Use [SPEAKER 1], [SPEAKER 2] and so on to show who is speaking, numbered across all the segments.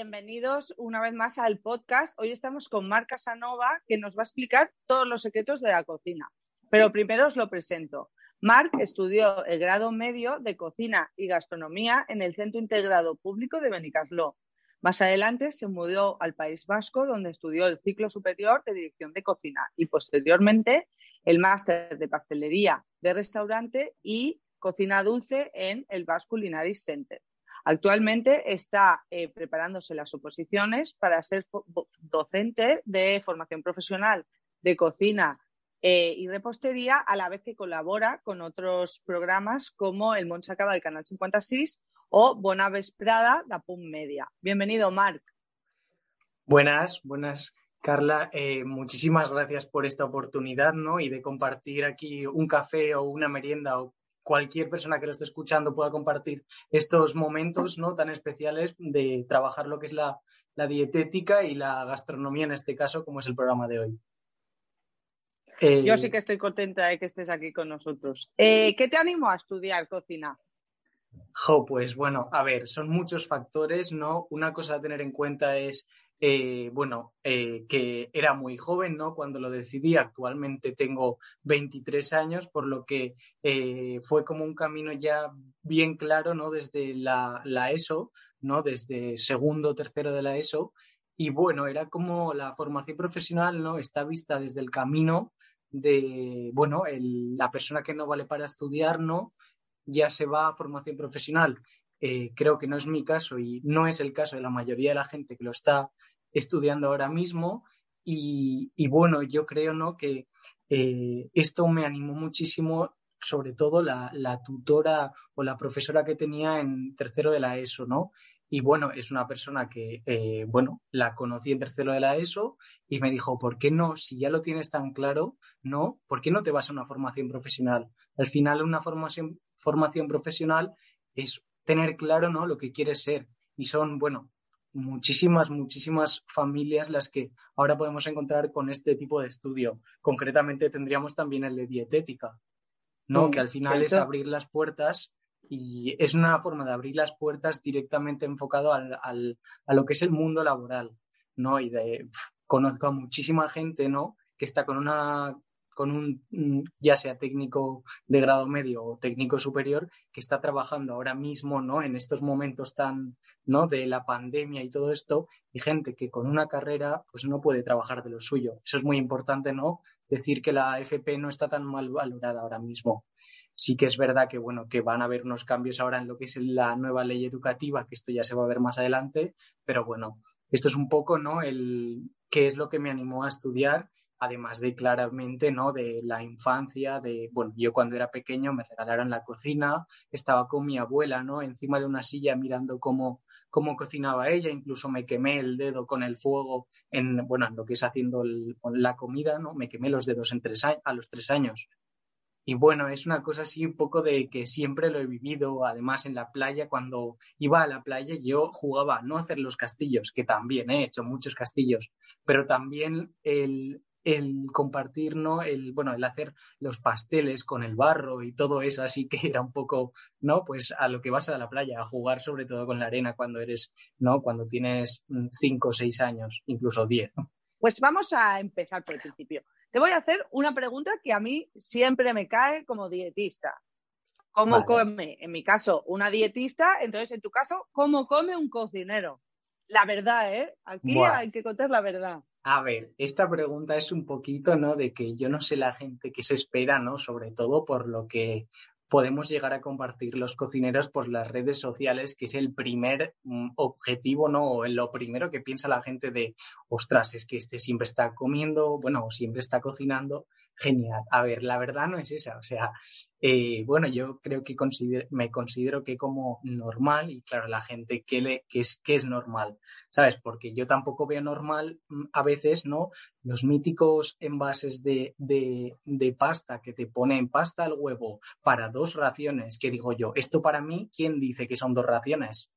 [SPEAKER 1] bienvenidos una vez más al podcast. Hoy estamos con Marc Casanova, que nos va a explicar todos los secretos de la cocina. Pero primero os lo presento. Marc estudió el grado medio de cocina y gastronomía en el Centro Integrado Público de Benicassló. Más adelante se mudó al País Vasco, donde estudió el ciclo superior de dirección de cocina y posteriormente el máster de pastelería de restaurante y cocina dulce en el Basque Culinary Center. Actualmente está eh, preparándose las oposiciones para ser docente de formación profesional de cocina eh, y repostería, a la vez que colabora con otros programas como el Montsacaba del Canal 56 o Bona Vesprada da Pum Media. Bienvenido, Marc.
[SPEAKER 2] Buenas, buenas, Carla. Eh, muchísimas gracias por esta oportunidad, ¿no? Y de compartir aquí un café o una merienda o cualquier persona que lo esté escuchando pueda compartir estos momentos ¿no? tan especiales de trabajar lo que es la, la, dietética y la gastronomía en este caso, como es el programa de hoy.
[SPEAKER 1] Eh, Yo sí que estoy contenta de que estés aquí con nosotros. Eh, ¿Qué te animó a estudiar cocina?
[SPEAKER 2] Jo, pues bueno, a ver, son muchos factores, ¿no? Una cosa a tener en cuenta es eh, bueno, eh, que era muy joven, ¿no? Cuando lo decidí, actualmente tengo 23 años, por lo que eh, fue como un camino ya bien claro, ¿no? Desde la, ESO, ¿no? Desde segundo, tercero de la ESO. Y bueno, era como la formación profesional, ¿no? Está vista desde el camino de, bueno, el, la persona que no vale para estudiar, ¿no? Ya se va a formación profesional. Eh, creo que no es mi caso y no es el caso de la mayoría de la gente que lo está estudiando ahora mismo. Y, bueno, yo creo ¿no? que eh, esto me animó muchísimo, sobre todo la, la, tutora o la profesora que tenía en tercero de la ESO, ¿no? Y bueno, es una persona que, eh, bueno, la conocí en tercero de la ESO y me dijo, ¿por qué no? Si ya lo tienes tan claro, ¿no? ¿Por qué no te vas a una formación profesional? Al final, una formación, formación profesional es tener claro ¿no? lo que quieres ser. Y son, bueno, muchísimas, muchísimas familias las que ahora podemos encontrar con este tipo de estudio. Concretamente tendríamos también el de dietética, ¿no? Mm, que al final es abrir las puertas y es una forma de abrir las puertas directamente enfocado al, al, a lo que es el mundo laboral, ¿no? Y de, pff, conozco a muchísima gente, ¿no? Que está con una con un ya sea técnico de grado medio o técnico superior que está trabajando ahora mismo no en estos momentos tan no de la pandemia y todo esto y gente que con una carrera pues no puede trabajar de lo suyo. Eso es muy importante no decir que la FP no está tan mal valorada ahora mismo. Sí que es verdad que bueno que van a haber unos cambios ahora en lo que es la nueva ley educativa que esto ya se va a ver más adelante pero bueno esto es un poco no el qué es lo que me animó a estudiar además de claramente, ¿no? De la infancia, de, bueno, yo cuando era pequeño me regalaron la cocina, estaba con mi abuela, ¿no? Encima de una silla mirando cómo, cómo cocinaba ella, incluso me quemé el dedo con el fuego en, bueno, en lo que es haciendo la comida, ¿no? Me quemé los dedos en a los tres años. Y bueno, es una cosa así un poco de que siempre lo he vivido, además en la playa, cuando iba a la playa yo jugaba no hacer los castillos, que también he hecho muchos castillos, pero también el, el compartir, ¿no? El, bueno, el hacer los pasteles con el barro y todo eso, así que era un poco, ¿no? Pues a lo que vas a la playa, a jugar sobre todo con la arena cuando eres, ¿no? Cuando tienes cinco o seis años, incluso diez.
[SPEAKER 1] Pues vamos a empezar por el principio. Te voy a hacer una pregunta que a mí siempre me cae como dietista. ¿Cómo vale. come, en mi caso, una dietista? Entonces, en tu caso, ¿cómo come un cocinero? La verdad, ¿eh? Aquí hay que contar la verdad.
[SPEAKER 2] A ver, esta pregunta es un poquito, ¿no? De que yo no sé la gente que se espera, ¿no? Sobre todo por lo que podemos llegar a compartir los cocineros por las redes sociales, que es el primer mm, objetivo, ¿no? O lo primero que piensa la gente de, ostras, es que este siempre está comiendo, bueno, siempre está cocinando, genial. A ver, la verdad no es esa, o sea, eh, bueno, yo creo que me considero que como normal, y claro, la gente que, le, que, es, que es normal, ¿sabes? Porque yo tampoco veo normal mm, a veces, ¿no? Los míticos envases de, de, de pasta que te ponen pasta al huevo para dos raciones, que digo yo, esto para mí, ¿quién dice que son dos raciones?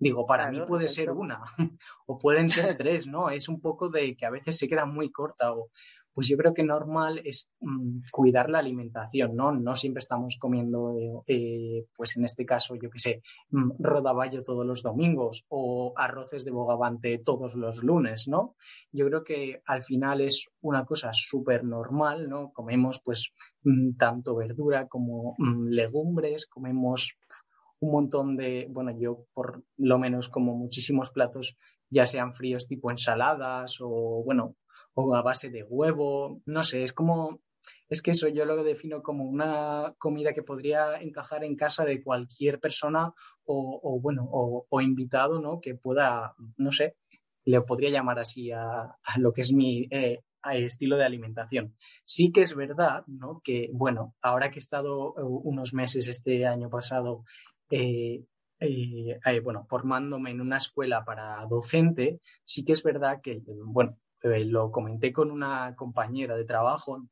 [SPEAKER 2] Digo, para mí puede ser una o pueden ser tres, ¿no? Es un poco de que a veces se queda muy corta o, pues yo creo que normal es mm, cuidar la alimentación, ¿no? No siempre estamos comiendo, eh, pues en este caso, yo qué sé, mm, rodaballo todos los domingos o arroces de bogavante todos los lunes, ¿no? Yo creo que al final es una cosa súper normal, ¿no? Comemos pues mm, tanto verdura como legumbres, comemos un montón de, bueno, yo por lo menos como muchísimos platos, ya sean fríos tipo ensaladas o, bueno, o a base de huevo, no sé, es como, es que eso yo lo defino como una comida que podría encajar en casa de cualquier persona o, bueno, o, invitado, ¿no? Que pueda, no sé, le podría llamar así a, lo que es mi eh, estilo de alimentación. Sí que es verdad, ¿no? Que, bueno, ahora que he estado eh, unos meses este año pasado eh, bueno, formándome en una escuela para docente, sí que es verdad que, bueno, eh, lo comenté con una compañera de trabajo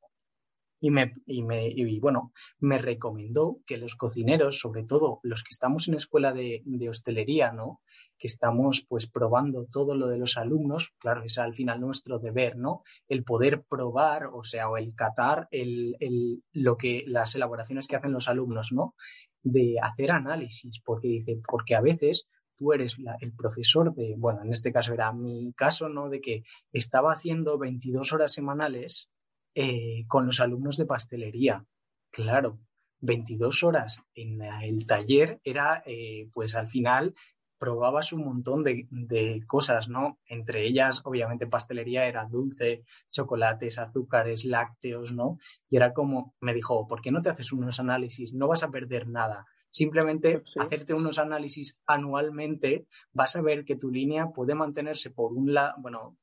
[SPEAKER 2] y me, y me y bueno, me recomendó que los cocineros, sobre todo los que estamos en escuela de, de, hostelería, ¿no? Que estamos pues probando todo lo de los alumnos, claro, es al final nuestro deber, ¿no? El poder probar, o sea, o el catar el, el, lo que, las elaboraciones que hacen los alumnos, ¿no? De hacer análisis, porque dice, porque a veces tú eres el profesor de, bueno, en este caso era mi caso, ¿no? De que estaba haciendo 22 horas semanales eh, con los alumnos de pastelería. Claro, 22 horas en el taller era, eh, pues al final probabas un montón de, de, cosas, ¿no? Entre ellas, obviamente, pastelería era dulce, chocolates, azúcares, lácteos, ¿no? Y era como, me dijo, ¿por qué no te haces unos análisis? No vas a perder nada. Simplemente hacerte unos análisis anualmente, vas a ver que tu línea puede mantenerse por un lado, bueno,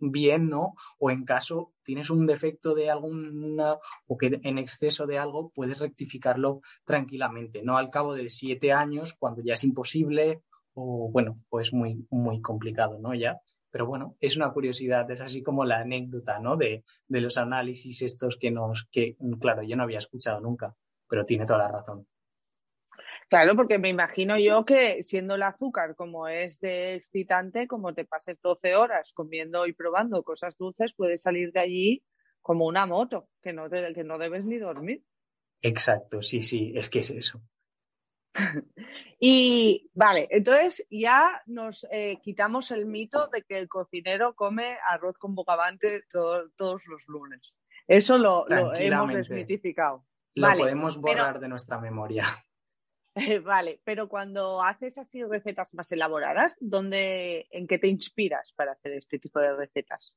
[SPEAKER 2] bien, ¿no? O en caso tienes un defecto de alguna o que en exceso de algo, puedes rectificarlo tranquilamente, no al cabo de siete años, cuando ya es imposible o bueno, pues muy, muy complicado, ¿no? Ya. Pero bueno, es una curiosidad, es así como la anécdota, ¿no? De, de los análisis estos que nos, que claro, yo no había escuchado nunca, pero tiene toda la razón.
[SPEAKER 1] Claro, porque me imagino yo que siendo el azúcar como es de excitante, como te pases 12 horas comiendo y probando cosas dulces, puedes salir de allí como una moto, que no, te, que no debes ni dormir.
[SPEAKER 2] Exacto, sí, sí, es que es eso.
[SPEAKER 1] y vale, entonces ya nos eh, quitamos el mito de que el cocinero come arroz con bocavante todos los lunes. Eso lo, hemos desmitificado.
[SPEAKER 2] Lo podemos borrar de nuestra memoria.
[SPEAKER 1] Vale, pero cuando haces así recetas más elaboradas, ¿dónde, ¿en qué te inspiras para hacer este tipo de recetas?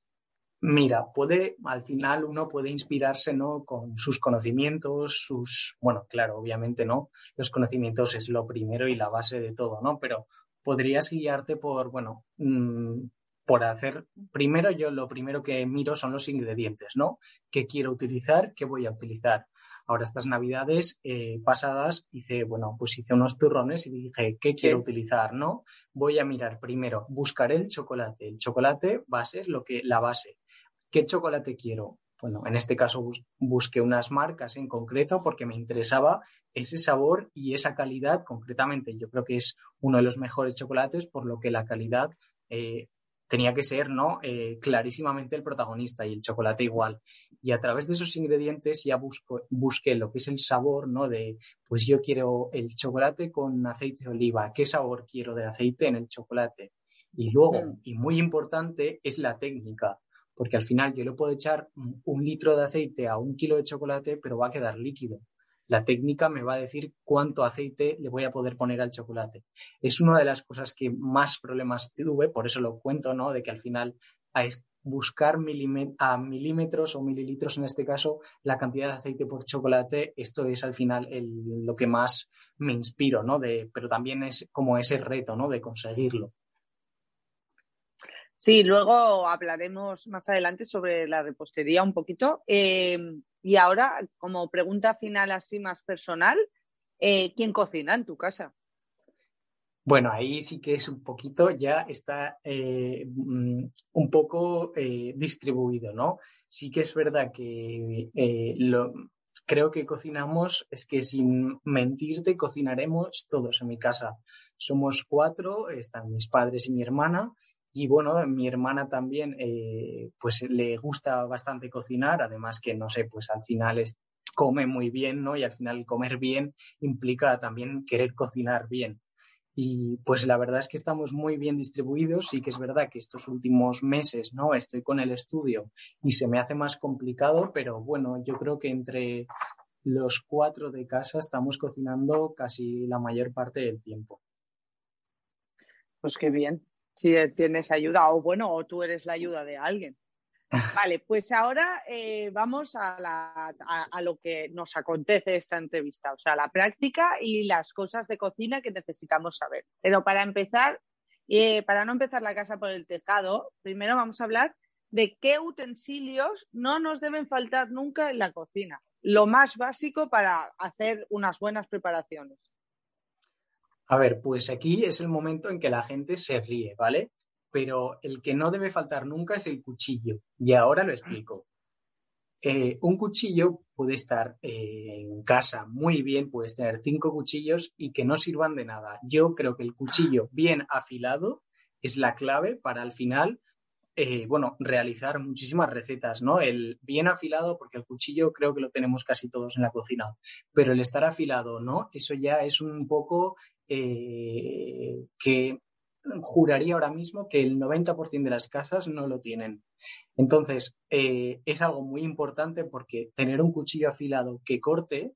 [SPEAKER 2] Mira, puede, al final uno puede inspirarse, ¿no? Con sus conocimientos, sus, bueno, claro, obviamente, ¿no? Los conocimientos es lo primero y la base de todo, ¿no? Pero podrías guiarte por, bueno, mmm, por hacer, primero yo lo primero que miro son los ingredientes, ¿no? ¿Qué quiero utilizar? ¿Qué voy a utilizar? Ahora estas navidades eh, pasadas hice, bueno, pues hice unos turrones y dije, ¿qué quiero utilizar? ¿No? Voy a mirar primero, buscaré el chocolate. El chocolate va a ser lo que, la base. ¿Qué chocolate quiero? Bueno, en este caso busqué unas marcas en concreto porque me interesaba ese sabor y esa calidad concretamente. Yo creo que es uno de los mejores chocolates, por lo que la calidad eh, tenía que ser ¿no? Eh, clarísimamente el protagonista y el chocolate igual. Y a través de esos ingredientes ya busco, busqué lo que es el sabor, ¿no? De, pues yo quiero el chocolate con aceite de oliva, ¿qué sabor quiero de aceite en el chocolate? Y luego, mm. y muy importante, es la técnica, porque al final yo le puedo echar un litro de aceite a un kilo de chocolate, pero va a quedar líquido la técnica me va a decir cuánto aceite le voy a poder poner al chocolate. Es una de las cosas que más problemas tuve, por eso lo cuento, ¿no? De que al final es buscar a milímetros o mililitros en este caso la cantidad de aceite por chocolate, esto es al final lo que más me inspiro, ¿no? De, pero también es como ese reto, ¿no? De conseguirlo.
[SPEAKER 1] Sí, luego hablaremos más adelante sobre la repostería un poquito. Eh, y ahora, como pregunta final así más personal, eh, ¿quién cocina en tu casa?
[SPEAKER 2] Bueno, ahí sí que es un poquito, ya está eh, mm, un poco eh, distribuido, ¿no? Sí que es verdad que eh, lo, creo que cocinamos, es que sin mentirte, cocinaremos todos en mi casa. Somos cuatro, están mis padres y mi hermana. Y bueno, mi hermana también, pues le gusta bastante cocinar, además que, no sé, pues al final es, come muy bien, ¿no? Y al final comer bien implica también querer cocinar bien. Y pues la verdad es que estamos muy bien distribuidos. Sí que es verdad que estos últimos meses, ¿no? Estoy con el estudio y se me hace más complicado, pero bueno, yo creo que entre los cuatro de casa estamos cocinando casi la mayor parte del tiempo.
[SPEAKER 1] Pues qué bien. Si tienes ayuda, o bueno, o tú eres la ayuda de alguien. Vale, pues ahora eh, vamos a, la, a, lo que nos acontece esta entrevista, o sea, la práctica y las cosas de cocina que necesitamos saber. Pero para empezar, eh, para no empezar la casa por el tejado, primero vamos a hablar de qué utensilios no nos deben faltar nunca en la cocina. Lo más básico para hacer unas buenas preparaciones.
[SPEAKER 2] A ver, pues aquí es el momento en que la gente se ríe, ¿vale? pero el que no debe faltar nunca es el cuchillo. Y ahora lo explico. Eh, un cuchillo puede estar eh, en casa muy bien, puedes tener cinco cuchillos y que no sirvan de nada. Yo creo que el cuchillo bien afilado es la clave para al final, eh, bueno, realizar muchísimas recetas, ¿no? El bien afilado, porque el cuchillo creo que lo tenemos casi todos en la cocina, pero el estar afilado, ¿no? Eso ya es un poco que juraría ahora mismo que el 90% de las casas no lo tienen. Entonces, eh, es algo muy importante porque tener un cuchillo afilado que corte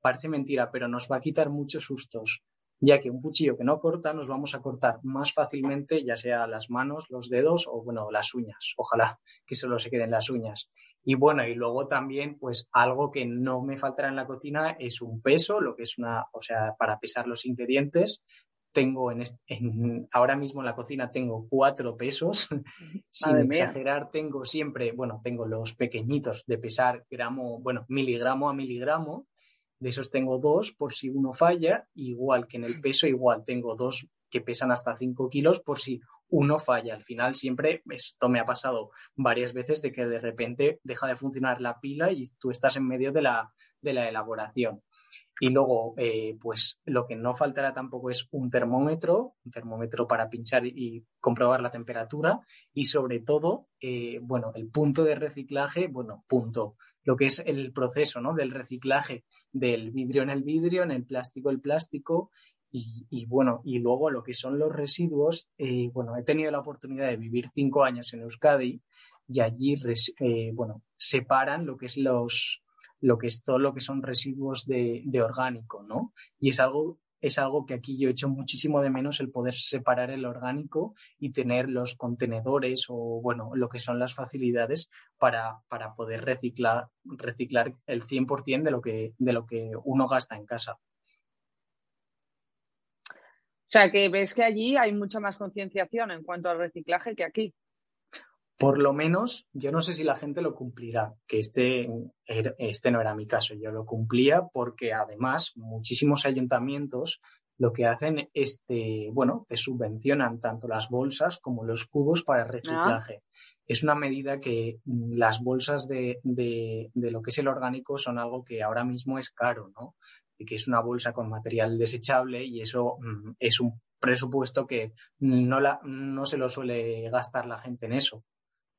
[SPEAKER 2] parece mentira, pero nos va a quitar muchos sustos, ya que un cuchillo que no corta nos vamos a cortar más fácilmente, ya sea las manos, los dedos o, bueno, las uñas. Ojalá que solo se queden las uñas. Y bueno, y luego también, pues algo que no me faltará en la cocina es un peso, lo que es una, o sea, para pesar los ingredientes, tengo en, en, ahora mismo en la cocina tengo cuatro pesos. Sin exagerar, tengo siempre, bueno, tengo los pequeñitos de pesar gramo, bueno, miligramo a miligramo. De esos tengo dos por si uno falla, igual que en el peso, igual tengo dos que pesan hasta 5 kilos por si uno falla. Al final siempre esto me ha pasado varias veces de que de repente deja de funcionar la pila y tú estás en medio de la, de la elaboración. Y luego, eh, pues lo que no faltará tampoco es un termómetro, un termómetro para pinchar y comprobar la temperatura y sobre todo, eh, bueno, el punto de reciclaje, bueno, punto, lo que es el proceso, ¿no? Del reciclaje del vidrio en el vidrio, en el plástico el plástico y, bueno, y luego lo que son los residuos, eh, bueno, he tenido la oportunidad de vivir cinco años en Euskadi y allí, eh, bueno, separan lo que es los lo que es todo lo que son residuos de, de orgánico, ¿no? Y es algo es algo que aquí yo he hecho muchísimo de menos el poder separar el orgánico y tener los contenedores o, bueno, lo que son las facilidades para, para poder reciclar, reciclar el 100% de lo, que, de lo que uno gasta en casa.
[SPEAKER 1] O sea, que ves que allí hay mucha más concienciación en cuanto al reciclaje que aquí
[SPEAKER 2] por lo menos, yo no sé si la gente lo cumplirá, que este, er, este no era mi caso, yo lo cumplía porque además muchísimos ayuntamientos lo que hacen es, te, bueno, te subvencionan tanto las bolsas como los cubos para reciclaje. Ah. Es una medida que mm, las bolsas de, de, de, lo que es el orgánico son algo que ahora mismo es caro, ¿no? Y que es una bolsa con material desechable y eso mm, es un presupuesto que no, la, no se lo suele gastar la gente en eso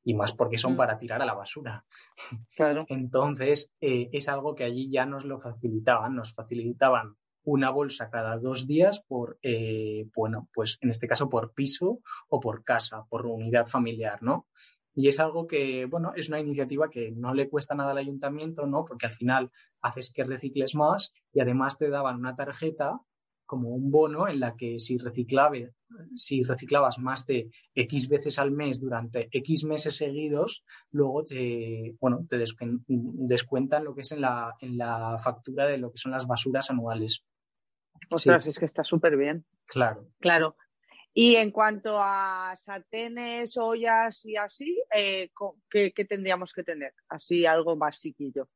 [SPEAKER 2] y más porque son mm. para tirar a la basura.
[SPEAKER 1] Claro.
[SPEAKER 2] Entonces, eh, es algo que allí ya nos lo facilitaban, nos facilitaban una bolsa cada dos días por, eh, bueno, pues en este caso por piso o por casa, por unidad familiar, ¿no? Y es algo que, bueno, es una iniciativa que no le cuesta nada al ayuntamiento, ¿no? Porque al final haces que recicles más y además te daban una tarjeta como un bono en la que si, reciclabe, si reciclabas más de X veces al mes durante X meses seguidos, luego te, bueno, te descuentan lo que es en la, en la factura de lo que son las basuras anuales.
[SPEAKER 1] Ostras, sí. es que está súper bien.
[SPEAKER 2] Claro.
[SPEAKER 1] Claro. Y en cuanto a sartenes, ollas y así, eh, ¿qué, ¿qué, tendríamos que tener? Así algo basiquillo.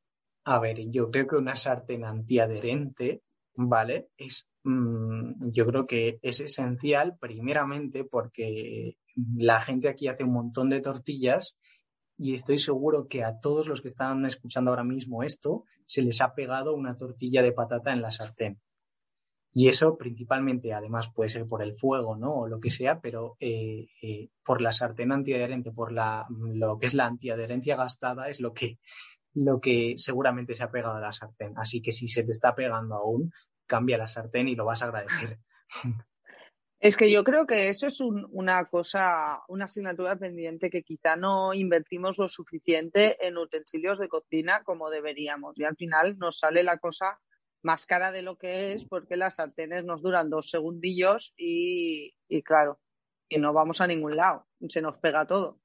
[SPEAKER 2] A ver, yo creo que una sartén antiadherente, ¿vale? Es, yo creo que es esencial primeramente porque la gente aquí hace un montón de tortillas y estoy seguro que a todos los que están escuchando ahora mismo esto se les ha pegado una tortilla de patata en la sartén. Y eso principalmente, además, puede ser por el fuego, ¿no? O lo que sea, pero eh, eh, por la sartén antiadherente, por la, lo que es la antiadherencia gastada, es lo que, lo que seguramente se ha pegado a la sartén. Así que si se te está pegando aún, cambia la sartén y lo vas a agradecer.
[SPEAKER 1] Es que yo creo que eso es un, una cosa, una asignatura pendiente que quizá no invertimos lo suficiente en utensilios de cocina como deberíamos. Y al final nos sale la cosa más cara de lo que es porque las sartenes nos duran dos segundillos y, y claro, y no vamos a ningún lado, se nos pega todo.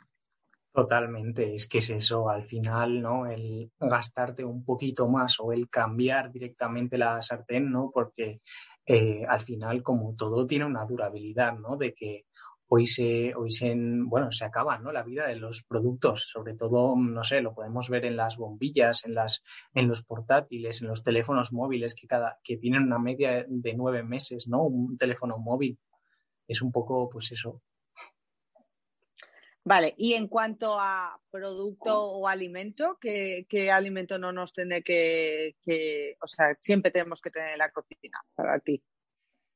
[SPEAKER 2] Totalmente, es que es eso, al final, ¿no? El gastarte un poquito más o el cambiar directamente la sartén, ¿no? Porque eh, al final, como todo tiene una durabilidad, ¿no? De que hoy se, hoy se, bueno, se acaba, ¿no? La vida de los productos, sobre todo, no sé, lo podemos ver en las bombillas, en las, en los portátiles, en los teléfonos móviles que cada, que tienen una media de nueve meses, ¿no? Un teléfono móvil. Es un poco, pues eso,
[SPEAKER 1] Vale, y en cuanto a producto o alimento, ¿qué, qué alimento no nos tiene que, o sea, siempre tenemos que tener en la cocina para ti?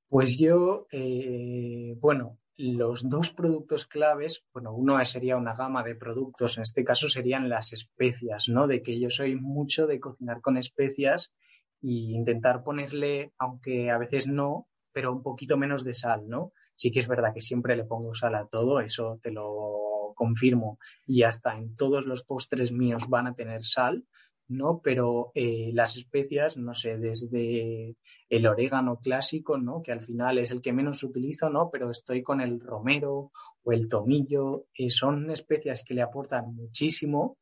[SPEAKER 2] Pues yo, eh, bueno, los dos productos claves, bueno, uno sería una gama de productos, en este caso serían las especias, ¿no? De que yo soy mucho de cocinar con especias e intentar ponerle, aunque a veces no, pero un poquito menos de sal, ¿no? Sí que es verdad que siempre le pongo sal a todo, eso te lo confirmo, y hasta en todos los postres míos van a tener sal, ¿no? Pero eh, las especias, no sé, desde el orégano clásico, ¿no? Que al final es el que menos utilizo, ¿no? Pero estoy con el romero o el tomillo, eh, son especias que le aportan muchísimo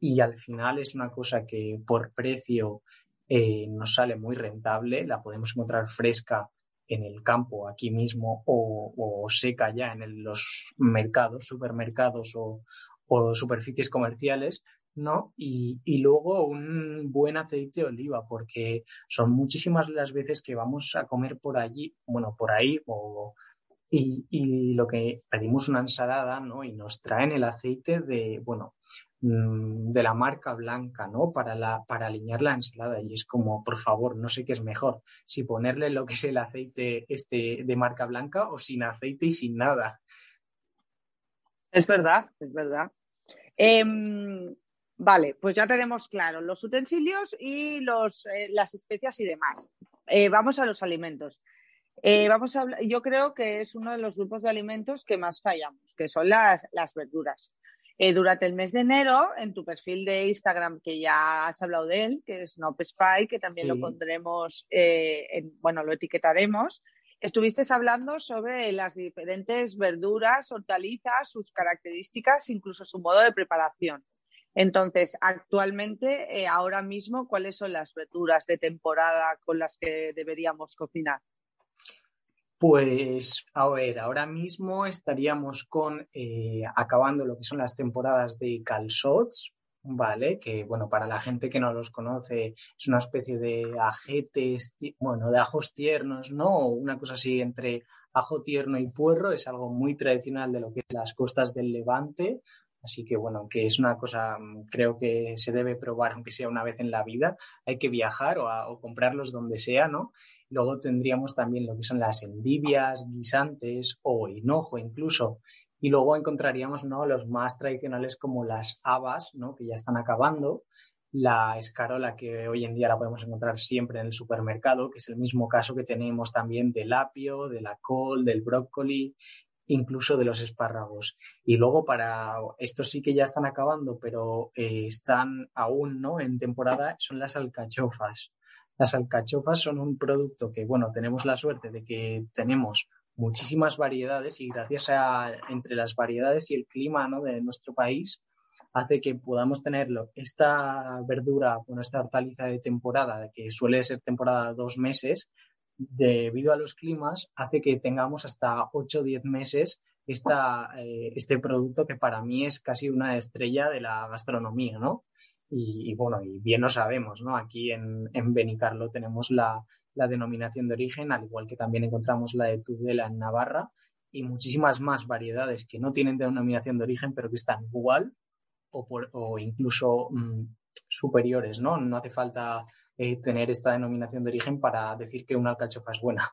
[SPEAKER 2] y al final es una cosa que por precio eh, nos sale muy rentable, la podemos encontrar fresca en el campo aquí mismo o, o seca ya en los mercados, supermercados o, o, superficies comerciales, ¿no? Y, y, luego un buen aceite de oliva, porque son muchísimas las veces que vamos a comer por allí, bueno, por ahí, o, y, y lo que pedimos una ensalada, ¿no? Y nos traen el aceite de, bueno, de la marca blanca, ¿no? Para, la, para alinear la ensalada. Y es como, por favor, no sé qué es mejor, si ponerle lo que es el aceite este de marca blanca o sin aceite y sin nada.
[SPEAKER 1] Es verdad, es verdad. Eh, vale, pues ya tenemos claro los utensilios y los, eh, las especias y demás. Eh, vamos a los alimentos. Eh, vamos a, yo creo que es uno de los grupos de alimentos que más fallamos, que son las, las verduras. Eh, durante el mes de enero, en tu perfil de Instagram, que ya has hablado de él, que es Nope Spy, que también sí. lo pondremos, eh, en, bueno, lo etiquetaremos, estuviste hablando sobre las diferentes verduras, hortalizas, sus características, incluso su modo de preparación. Entonces, actualmente, eh, ahora mismo, ¿cuáles son las verduras de temporada con las que deberíamos cocinar?
[SPEAKER 2] Pues, a ver, ahora mismo estaríamos con eh, acabando lo que son las temporadas de calzots, ¿vale? Que, bueno, para la gente que no los conoce, es una especie de ajetes, bueno, de ajos tiernos, ¿no? Una cosa así entre ajo tierno y puerro, es algo muy tradicional de lo que es las costas del Levante. Así que, bueno, que es una cosa, creo que se debe probar, aunque sea una vez en la vida. Hay que viajar o comprarlos donde sea, ¿no? Luego tendríamos también lo que son las endivias, guisantes o hinojo incluso. Y luego encontraríamos ¿no? los más tradicionales como las habas, ¿no? que ya están acabando, la escarola que hoy en día la podemos encontrar siempre en el supermercado, que es el mismo caso que tenemos también del apio, de la col, del brócoli, incluso de los espárragos. Y luego para estos sí que ya están acabando, pero eh, están aún ¿no? en temporada, son las alcachofas. Las alcachofas son un producto que, bueno, tenemos la suerte de que tenemos muchísimas variedades y gracias a entre las variedades y el clima ¿no? de nuestro país hace que podamos tenerlo. Esta verdura, bueno, esta hortaliza de temporada, que suele ser temporada dos meses, debido a los climas, hace que tengamos hasta 8 o 10 meses esta, eh, este producto que para mí es casi una estrella de la gastronomía, ¿no? Y, bueno, y bien lo sabemos, ¿no? Aquí en, en Benicarlo tenemos la, la, denominación de origen, al igual que también encontramos la de Tudela en Navarra y muchísimas más variedades que no tienen denominación de origen, pero que están igual o, por, o incluso mmm, superiores, ¿no? No hace falta eh, tener esta denominación de origen para decir que una alcachofa es buena.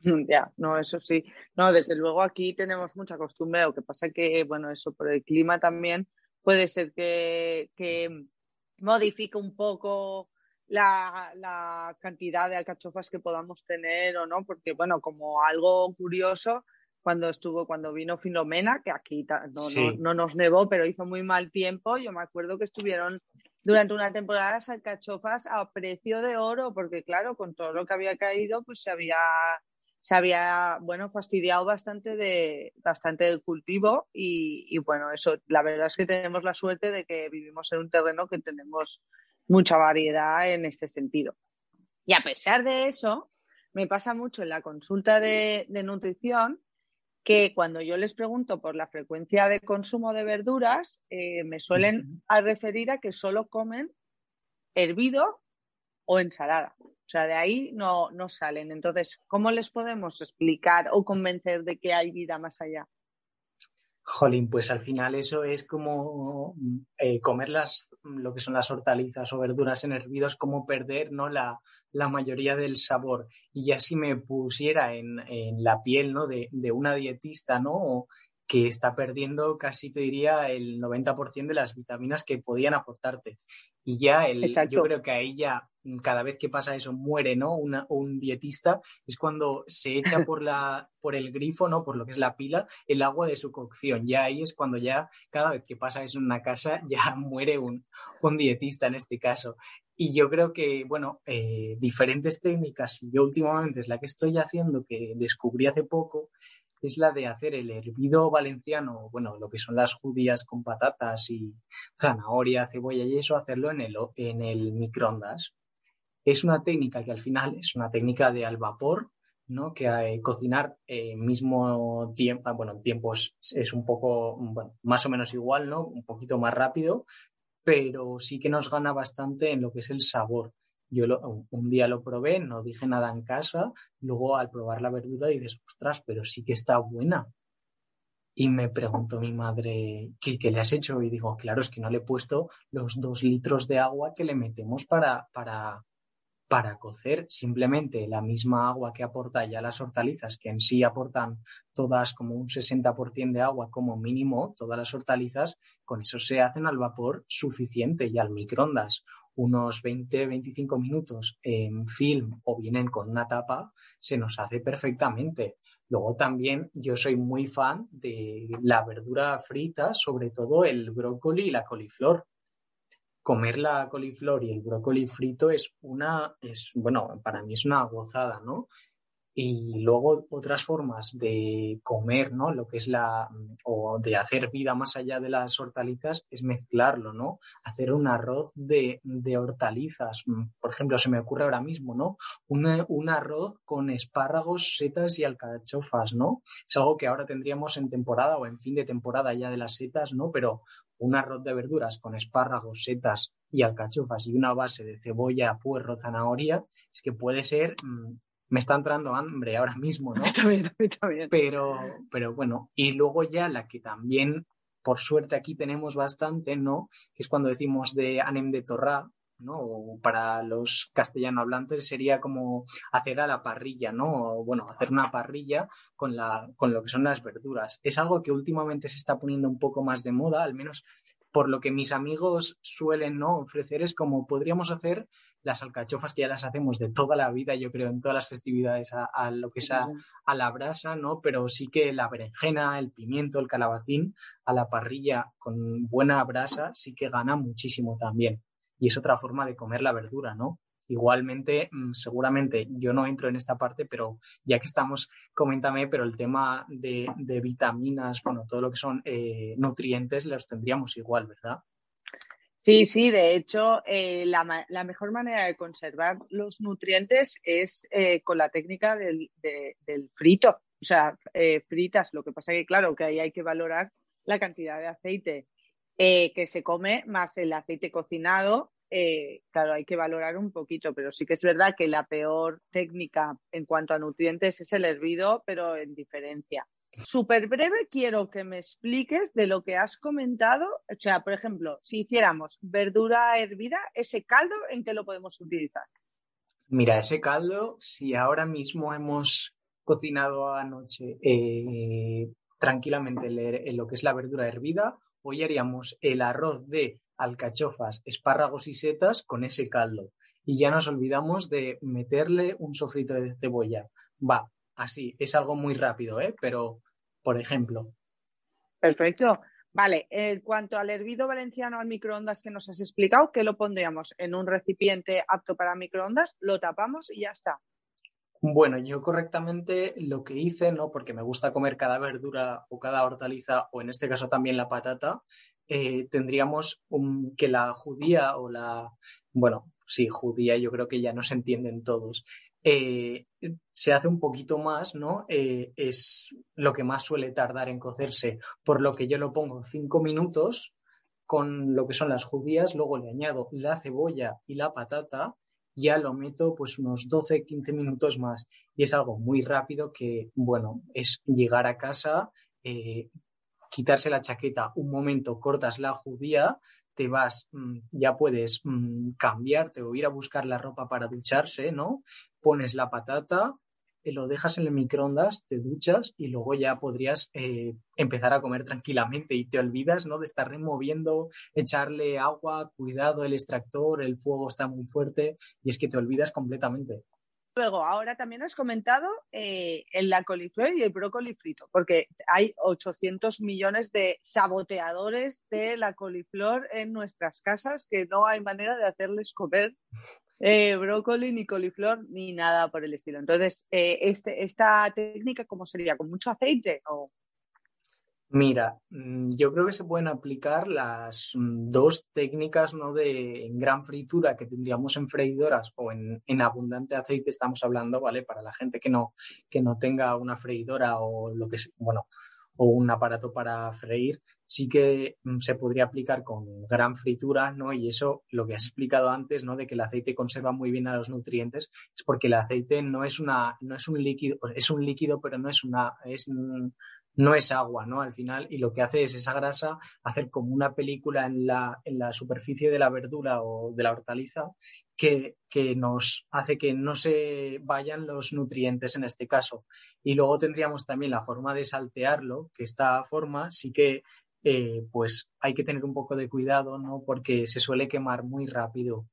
[SPEAKER 1] Ya, no, eso sí. No, desde luego aquí tenemos mucha costumbre, lo que pasa que, bueno, eso por el clima también puede ser que, que modifique un poco la, la, cantidad de alcachofas que podamos tener o no, porque, bueno, como algo curioso, cuando estuvo, cuando vino Filomena, que aquí no, sí. no, no, nos nevó, pero hizo muy mal tiempo, yo me acuerdo que estuvieron durante una temporada las alcachofas a precio de oro, porque claro, con todo lo que había caído, pues se había se había, bueno, fastidiado bastante, de, bastante del cultivo y, y, bueno, eso, la verdad es que tenemos la suerte de que vivimos en un terreno que tenemos mucha variedad en este sentido. Y a pesar de eso, me pasa mucho en la consulta de, de nutrición que cuando yo les pregunto por la frecuencia de consumo de verduras, eh, me suelen a referir a que solo comen hervido o ensalada. O sea, de ahí no, no salen. Entonces, ¿cómo les podemos explicar o convencer de que hay vida más allá?
[SPEAKER 2] Jolín, pues al final eso es como eh, comer las, lo que son las hortalizas o verduras en hervidos, como perder ¿no? la, la mayoría del sabor. Y ya si me pusiera en, en la piel ¿no? de, de, una dietista, ¿no? que está perdiendo casi te diría el 90% de las vitaminas que podían aportarte. Y ya el, yo creo que ahí ya cada vez que pasa eso muere, ¿no? Una, un dietista, es cuando se echa por, la, por el grifo, ¿no? Por lo que es la pila, el agua de su cocción. Ya ahí es cuando ya cada vez que pasa eso en una casa ya muere un, un dietista en este caso. Y yo creo que, bueno, eh, diferentes técnicas, y yo últimamente es la que estoy haciendo, que descubrí hace poco, es la de hacer el hervido valenciano, bueno, lo que son las judías con patatas y zanahoria, cebolla y eso, hacerlo en el, en el microondas. Es una técnica que al final es una técnica de al vapor, ¿no? Que eh, cocinar eh, mismo tiempo, ah, bueno, tiempo es, un poco, bueno, más o menos igual, ¿no? Un poquito más rápido, pero sí que nos gana bastante en lo que es el sabor. Yo un día lo probé, no dije nada en casa, luego al probar la verdura dices, ostras, pero sí que está buena. Y me preguntó mi madre, ¿qué, ¿qué, le has hecho? Y digo, claro, es que no le he puesto los dos litros de agua que le metemos para, para, para cocer simplemente la misma agua que aporta ya las hortalizas, que en sí aportan todas como un 60% de agua como mínimo, todas las hortalizas, con eso se hacen al vapor suficiente y al microondas unos 20-25 minutos en film o vienen con una tapa, se nos hace perfectamente. Luego también yo soy muy fan de la verdura frita, sobre todo el brócoli y la coliflor. Comer la coliflor y el brócoli frito es una, es, bueno, para mí es una gozada, ¿no? Y luego otras formas de comer, ¿no? Lo que es la, o de hacer vida más allá de las hortalizas es mezclarlo, ¿no? Hacer un arroz de, de hortalizas. Por ejemplo, se me ocurre ahora mismo, ¿no? Un, un, arroz con espárragos, setas y alcachofas, ¿no? Es algo que ahora tendríamos en temporada o en fin de temporada ya de las setas, ¿no? Pero un arroz de verduras con espárragos, setas y alcachofas y una base de cebolla, puerro, zanahoria, es que puede ser mmm, me está entrando hambre ahora mismo, ¿no?
[SPEAKER 1] Está bien, está bien.
[SPEAKER 2] Pero, pero bueno, y luego ya la que también, por suerte aquí tenemos bastante, ¿no? Que es cuando decimos de Anem de Torrá, ¿no? O para los castellano hablantes sería como hacer a la parrilla, ¿no? O, bueno, hacer una parrilla con, la, con lo que son las verduras. Es algo que últimamente se está poniendo un poco más de moda, al menos por lo que mis amigos suelen no ofrecer es como podríamos hacer las alcachofas que ya las hacemos de toda la vida, yo creo, en todas las festividades a, a lo que es a, a, la brasa, ¿no? Pero sí que la berenjena, el pimiento, el calabacín a la parrilla con buena brasa sí que gana muchísimo también. Y es otra forma de comer la verdura, ¿no? Igualmente, mm, seguramente yo no entro en esta parte, pero ya que estamos, coméntame, pero el tema de, vitaminas, bueno, todo lo que son eh, nutrientes los tendríamos igual, ¿verdad?
[SPEAKER 1] Sí, sí, de hecho, eh, la, mejor manera de conservar los nutrientes es eh, con la técnica del, de- del frito, o sea, fritas. Lo que pasa que, claro, que ahí hay que valorar la cantidad de aceite que se come más el aceite cocinado. Eh, claro, hay que valorar un poquito, pero sí que es verdad que la peor técnica en cuanto a nutrientes es el hervido, pero en diferencia. Súper breve, quiero que me expliques de lo que has comentado. O sea, por ejemplo, si hiciéramos verdura hervida, ese caldo, ¿en qué lo podemos utilizar?
[SPEAKER 2] Mira, ese caldo, si ahora mismo hemos cocinado anoche eh, tranquilamente en lo que es la verdura hervida, hoy haríamos el arroz de alcachofas, espárragos y setas con ese caldo. Y ya nos olvidamos de meterle un sofrito de cebolla. Va, así, es algo muy rápido, ¿eh? Pero, por ejemplo,
[SPEAKER 1] Perfecto. Vale, en cuanto al hervido valenciano al microondas que nos has explicado, ¿qué lo pondríamos? En un recipiente apto para microondas, lo tapamos y ya está.
[SPEAKER 2] Bueno, yo correctamente lo que hice, ¿no? Porque me gusta comer cada verdura o cada hortaliza, o en este caso también la patata, eh, tendríamos un- que la judía o la, bueno, sí, judía, yo creo que ya no se entienden todos. eh, se hace un poquito más, ¿no? Eh, es lo que más suele tardar en cocerse, por lo que yo lo pongo cinco minutos con lo que son las judías, luego le añado la cebolla y la patata ya lo meto pues unos 12, 15 minutos más. Y es algo muy rápido que, bueno, es llegar a casa, quitarse la chaqueta un momento, cortas la judía, te vas, mm, ya puedes mm, cambiarte o ir a buscar la ropa para ducharse, ¿no? Pones la patata, eh, lo dejas en el microondas, te duchas y luego ya podrías eh, empezar a comer tranquilamente y te olvidas, ¿no? De estar removiendo, echarle agua, cuidado el extractor, el fuego está muy fuerte y es que te olvidas completamente.
[SPEAKER 1] Luego, ahora también has comentado eh, el la coliflor y el brócoli frito, porque hay 800 millones de saboteadores de la coliflor en nuestras casas que no hay manera de hacerles comer eh, brócoli, ni coliflor, ni nada por el estilo. Entonces, eh, este, ¿esta técnica cómo sería? ¿Con mucho aceite? O...
[SPEAKER 2] Mira, mm, yo creo que se pueden aplicar las mm, dos técnicas ¿no? de gran fritura que tendríamos en freidoras o en, en abundante aceite, estamos hablando, ¿vale? Para la gente que no, que no tenga una freidora o lo que bueno, o un aparato para freír, sí que mm, se podría aplicar con gran fritura, ¿no? Y eso, lo que has explicado antes, ¿no? De que el aceite conserva muy bien a los nutrientes, es porque el aceite no es una, no es un líquido, es un líquido, pero no es una, es un- no es agua, ¿no? Al final, y lo que hace es esa grasa hacer como una película en la, en la superficie de la verdura o de la hortaliza que, que nos hace que no se vayan los nutrientes en este caso. Y luego tendríamos también la forma de saltearlo, que esta forma sí que eh, pues hay que tener un poco de cuidado, ¿no? Porque se suele quemar muy rápido.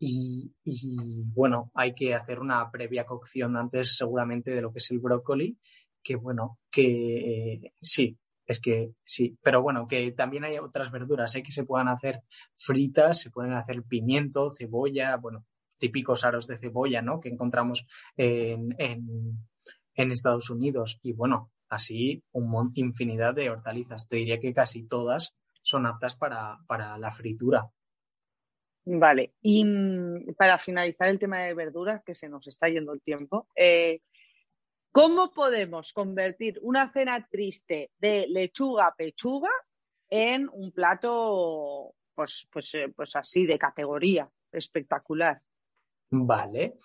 [SPEAKER 2] Y, y, bueno, hay que hacer una previa cocción antes seguramente de lo que es el brócoli, que bueno, que eh, sí, es que sí, pero bueno, que también hay otras verduras ¿eh? que se puedan hacer fritas, se pueden hacer pimiento, cebolla, bueno, típicos aros de cebolla, ¿no? Que encontramos en, en, Estados Unidos. Y bueno, así un infinidad de hortalizas. Te diría que casi todas son aptas para, para la fritura.
[SPEAKER 1] Vale, y mm, para finalizar el tema de verduras, que se nos está yendo el tiempo, eh, ¿cómo podemos convertir una cena triste de lechuga-pechuga en un plato, pues, pues, eh, pues así, de categoría, espectacular?
[SPEAKER 2] Vale.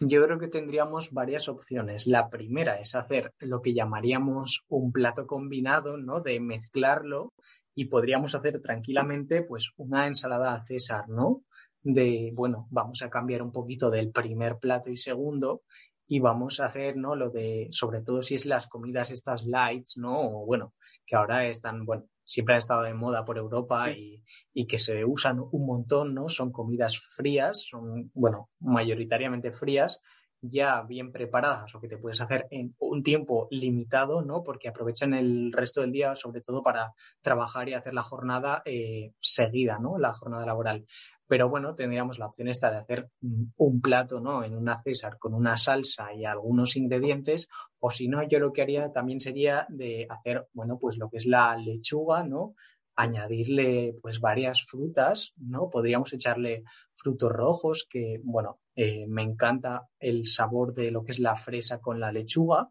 [SPEAKER 2] Yo creo que tendríamos varias opciones. La primera es hacer lo que llamaríamos un plato combinado, ¿no? De mezclarlo y podríamos hacer tranquilamente pues una ensalada César, ¿no? De, bueno, vamos a cambiar un poquito del primer plato y segundo y vamos a hacer, ¿no? Lo de, sobre todo si es las comidas estas lights, ¿no? O bueno, que ahora están, bueno, siempre han estado de moda por Europa y, y que se usan un montón, ¿no? Son comidas frías, son, bueno, mayoritariamente frías, ya bien preparadas o que te puedes hacer en un tiempo limitado, ¿no? Porque aprovechan el resto del día, sobre todo para trabajar y hacer la jornada eh, seguida, ¿no? La jornada laboral. Pero bueno, tendríamos la opción esta de hacer un plato, ¿no? En una César con una salsa y algunos ingredientes, o si no, yo lo que haría también sería de hacer, bueno, pues lo que es la lechuga, ¿no? añadirle pues varias frutas, ¿no? Podríamos echarle frutos rojos, que bueno, eh, me encanta el sabor de lo que es la fresa con la lechuga,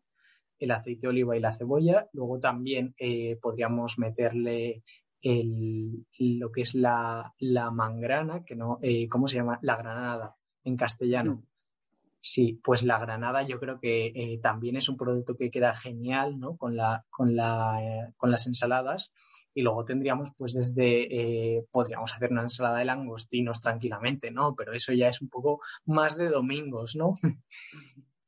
[SPEAKER 2] el aceite de oliva y la cebolla. Luego también eh, podríamos meterle el, lo que es la, la mangrana, que no, eh, ¿cómo se llama? La granada en castellano.
[SPEAKER 1] Mm.
[SPEAKER 2] Sí, pues la granada yo creo que eh, también es un producto que queda genial, ¿no? Con la, con la, eh, con las ensaladas. Y luego tendríamos, pues desde, podríamos hacer una ensalada de langostinos tranquilamente, ¿no? Pero eso ya es un poco más de domingos, ¿no?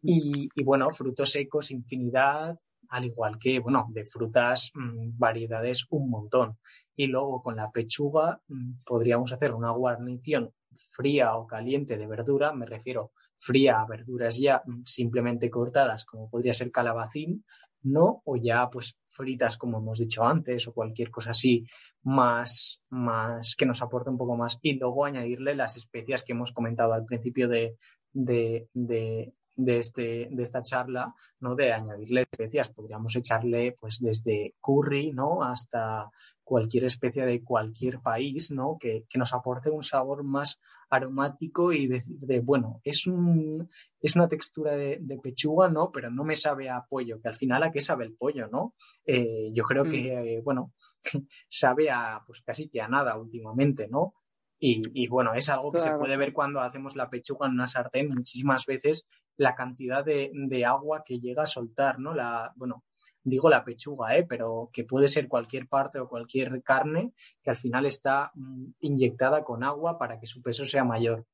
[SPEAKER 2] y, y bueno, frutos secos, infinidad, al igual que, bueno, de frutas, mmm, variedades un montón. Y luego con la pechuga mmm, podríamos hacer una guarnición fría o caliente de verdura, me refiero fría a verduras ya mmm, simplemente cortadas, como podría ser calabacín, ¿no? O ya pues fritas, como hemos dicho antes, o cualquier cosa así más, más que nos aporte un poco más. Y luego añadirle las especias que hemos comentado al principio de, de, de, de, este, de esta charla, ¿no? De añadirle especias. Podríamos echarle, pues, desde curry, ¿no? Hasta cualquier especia de cualquier país, ¿no? Que, que nos aporte un sabor más aromático y decir, de, bueno, es, un, es una textura de, de, pechuga, ¿no? Pero no me sabe a pollo, que al final a qué sabe el pollo, ¿no? Eh, yo creo mm. que, eh, bueno, sabe a, pues casi que a nada últimamente, ¿no? Y, y, bueno, es algo que claro. se puede ver cuando hacemos la pechuga en una sartén muchísimas veces, la cantidad de, de, agua que llega a soltar, ¿no? La, bueno, digo la pechuga, ¿eh? Pero que puede ser cualquier parte o cualquier carne que al final está mm, inyectada con agua para que su peso sea mayor.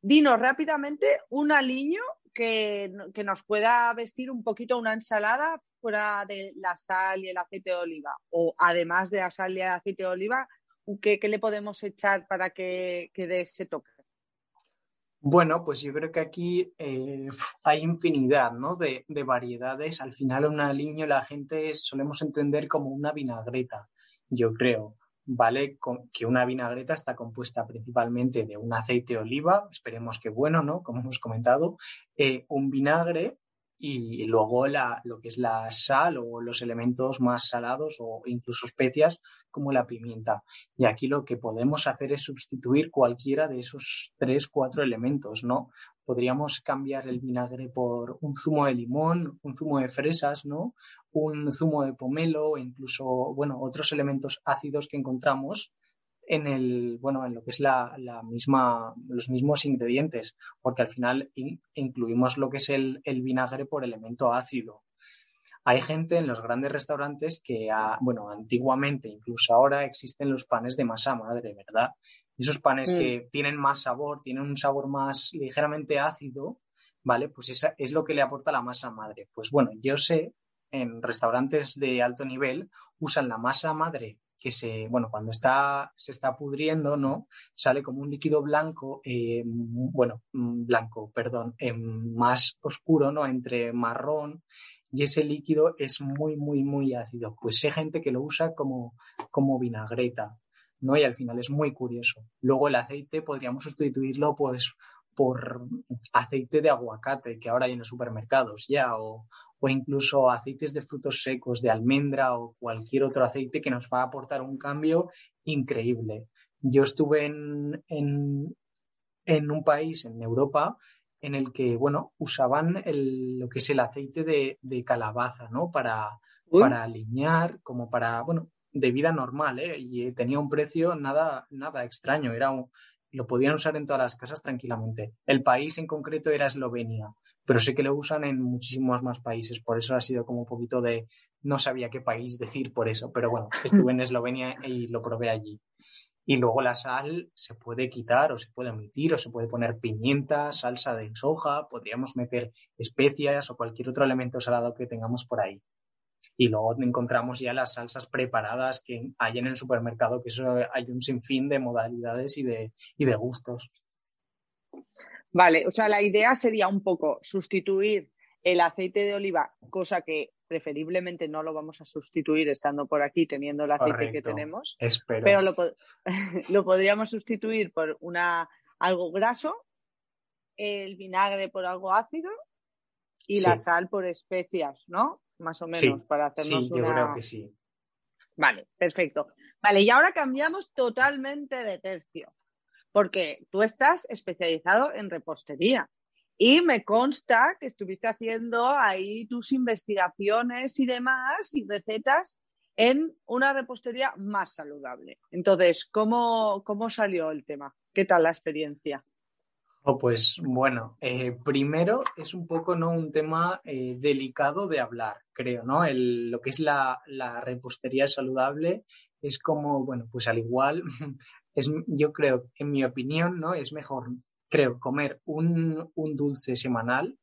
[SPEAKER 1] Dinos rápidamente un aliño que, que, nos pueda vestir un poquito una ensalada fuera de la sal y el aceite de oliva. O además de la sal y el aceite de oliva, ¿qué, qué le podemos echar para que, que dé ese toque?
[SPEAKER 2] Bueno, pues yo creo que aquí eh, hay infinidad ¿no? de, de, variedades. Al final un aliño la gente solemos entender como una vinagreta, yo creo. Vale, Con, que una vinagreta está compuesta principalmente de un aceite oliva, esperemos que bueno, ¿no? Como hemos comentado, eh, un vinagre y luego la, lo que es la sal o los elementos más salados o incluso especias como la pimienta. Y aquí lo que podemos hacer es sustituir cualquiera de esos tres, cuatro elementos, ¿no? Podríamos cambiar el vinagre por un zumo de limón, un zumo de fresas, ¿no? Un zumo de pomelo incluso, bueno, otros elementos ácidos que encontramos en el, bueno, en lo que es la, la, misma, los mismos ingredientes, porque al final in, incluimos lo que es el, el, vinagre por elemento ácido. Hay gente en los grandes restaurantes que, ha, bueno, antiguamente, incluso ahora, existen los panes de masa madre, ¿verdad? Esos panes mm. que tienen más sabor, tienen un sabor más ligeramente ácido, ¿vale? Pues esa es lo que le aporta la masa madre. Pues bueno, yo sé, en restaurantes de alto nivel usan la masa madre que se, bueno, cuando está, se está pudriendo, ¿no? Sale como un líquido blanco, eh, bueno, blanco, perdón, eh, más oscuro, ¿no? Entre marrón y ese líquido es muy, muy, muy ácido. Pues hay gente que lo usa como, como vinagreta, ¿no? Y al final es muy curioso. Luego el aceite podríamos sustituirlo, pues, por aceite de aguacate que ahora hay en los supermercados ya, o, o, incluso aceites de frutos secos, de almendra o cualquier otro aceite que nos va a aportar un cambio increíble. Yo estuve en, en, en un país, en Europa, en el que, bueno, usaban el, lo que es el aceite de, de calabaza, ¿no? Para, para alinear, como para, bueno, de vida normal, ¿eh? Y tenía un precio nada, nada extraño, era un, lo podían usar en todas las casas tranquilamente. El país en concreto era Eslovenia, pero sé que lo usan en muchísimos más países, por eso ha sido como un poquito de, no sabía qué país decir por eso, pero bueno, estuve en Eslovenia y lo probé allí. Y luego la sal se puede quitar o se puede omitir o se puede poner pimienta, salsa de soja, podríamos meter especias o cualquier otro elemento salado que tengamos por ahí y luego encontramos ya las salsas preparadas que hay en el supermercado, que eso hay un sinfín de modalidades y de, y de gustos.
[SPEAKER 1] Vale, o sea, la idea sería un poco sustituir el aceite de oliva, cosa que preferiblemente no lo vamos a sustituir estando por aquí teniendo el aceite
[SPEAKER 2] Correcto.
[SPEAKER 1] que tenemos,
[SPEAKER 2] Espero.
[SPEAKER 1] pero lo, lo, podríamos sustituir por una algo graso, el vinagre por algo ácido y sí. la sal por especias, ¿no? Más o menos,
[SPEAKER 2] sí,
[SPEAKER 1] para hacernos
[SPEAKER 2] sí,
[SPEAKER 1] una...
[SPEAKER 2] yo creo que sí.
[SPEAKER 1] Vale, perfecto. Vale, y ahora cambiamos totalmente de tercio, porque tú estás especializado en repostería. Y me consta que estuviste haciendo ahí tus investigaciones y demás y recetas en una repostería más saludable. Entonces, ¿cómo, cómo salió el tema? ¿Qué tal la experiencia?
[SPEAKER 2] Oh, pues bueno, eh, primero es un poco ¿no? un tema eh, delicado de hablar, creo, ¿no? El, lo que es la, la, repostería saludable es como, bueno, pues al igual, es, yo creo, en mi opinión, ¿no? Es mejor, creo, comer un, un dulce semanal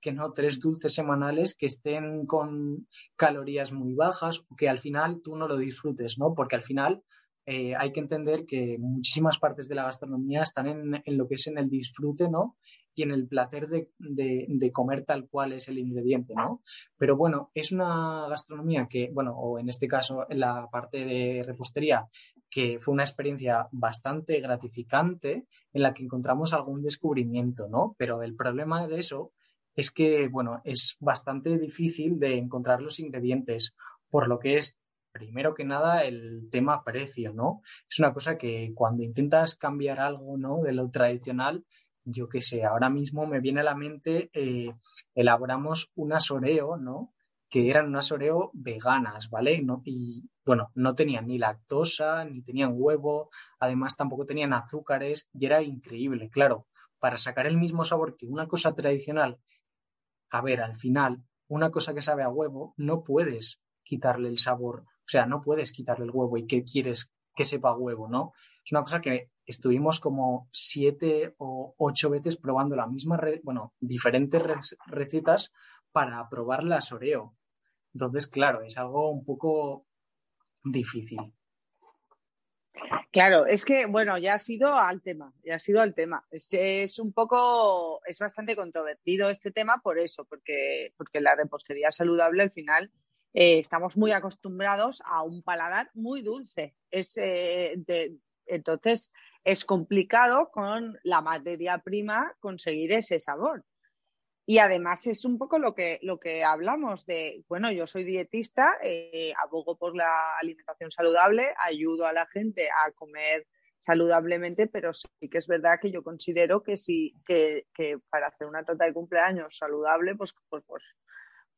[SPEAKER 2] que no tres dulces semanales que estén con calorías muy bajas o que al final tú no lo disfrutes, ¿no? Porque al final eh, hay que entender que muchísimas partes de la gastronomía están en, lo que es en el disfrute, ¿no? Y en el placer de, de, comer tal cual es el ingrediente, ¿no? Pero bueno, es una gastronomía que, bueno, o en este caso en la parte de repostería, que fue una experiencia bastante gratificante en la que encontramos algún descubrimiento, ¿no? Pero el problema de eso es que, bueno, es bastante difícil de encontrar los ingredientes, por lo que es, primero que nada, el tema precio, ¿no? Es una cosa que cuando intentas cambiar algo, ¿no? De lo tradicional, yo qué sé, ahora mismo me viene a la mente, eh, elaboramos unas Oreo, ¿no? Que eran unas Oreo veganas, ¿vale? No, y bueno, no tenían ni lactosa, ni tenían huevo, además tampoco tenían azúcares y era increíble, claro. Para sacar el mismo sabor que una cosa tradicional a ver, al final, una cosa que sabe a huevo, no puedes quitarle el sabor, o sea, no puedes quitarle el huevo y que quieres que sepa huevo, ¿no? Es una cosa que estuvimos como siete o ocho veces probando la misma, re bueno, diferentes re recetas para probar la Oreo. Entonces, claro, es algo un poco difícil.
[SPEAKER 1] Claro, es que, bueno, ya ha sido al tema, ya ha sido al tema. Es, es, un poco, es bastante controvertido este tema por eso, porque, porque la repostería saludable al final eh, estamos muy acostumbrados a un paladar muy dulce. Es, eh, de, entonces, es complicado con la materia prima conseguir ese sabor. Y además es un poco lo que, lo que hablamos de, bueno, yo soy dietista, eh, abogo por la alimentación saludable, ayudo a la gente a comer saludablemente, pero sí que es verdad que yo considero que sí, que, que para hacer una tarta de cumpleaños saludable, pues, pues, pues,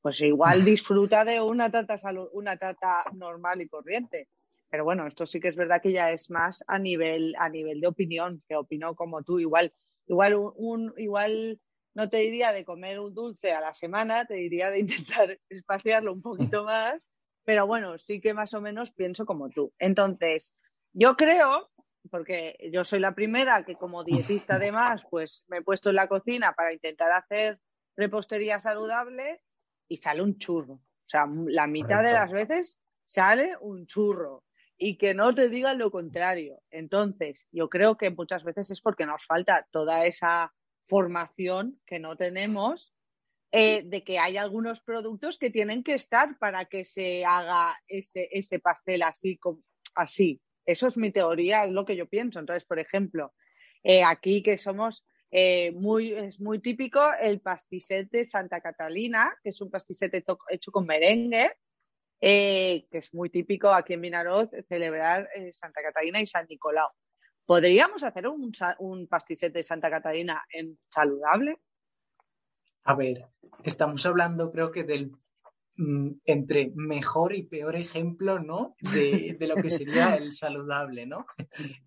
[SPEAKER 1] pues igual disfruta de una tarta, una tarta normal y corriente. Pero bueno, esto sí que es verdad que ya es más a nivel, a nivel de opinión, que opino como tú. Igual, igual un, igual no te diría de comer un dulce a la semana, te diría de intentar espaciarlo un poquito más, pero bueno, sí que más o menos pienso como tú. Entonces, yo creo, porque yo soy la primera que como dietista además, pues me he puesto en la cocina para intentar hacer repostería saludable y sale un churro. O sea, la mitad de las veces sale un churro y que no te digan lo contrario. Entonces, yo creo que muchas veces es porque nos falta toda esa formación que no tenemos eh, de que hay algunos productos que tienen que estar para que se haga ese, ese pastel así, así. Eso es mi teoría, es lo que yo pienso. Entonces, por ejemplo, eh, aquí que somos eh, muy, es muy típico el pastisete Santa Catalina, que es un pastisete hecho con merengue, eh, que es muy típico aquí en Vinaroz celebrar eh, Santa Catalina y San Nicolau. ¿Podríamos hacer un, un pastisete de Santa Catalina en saludable?
[SPEAKER 2] A ver, estamos hablando creo que del entre mejor y peor ejemplo, ¿no? De, de, lo que sería el saludable, ¿no?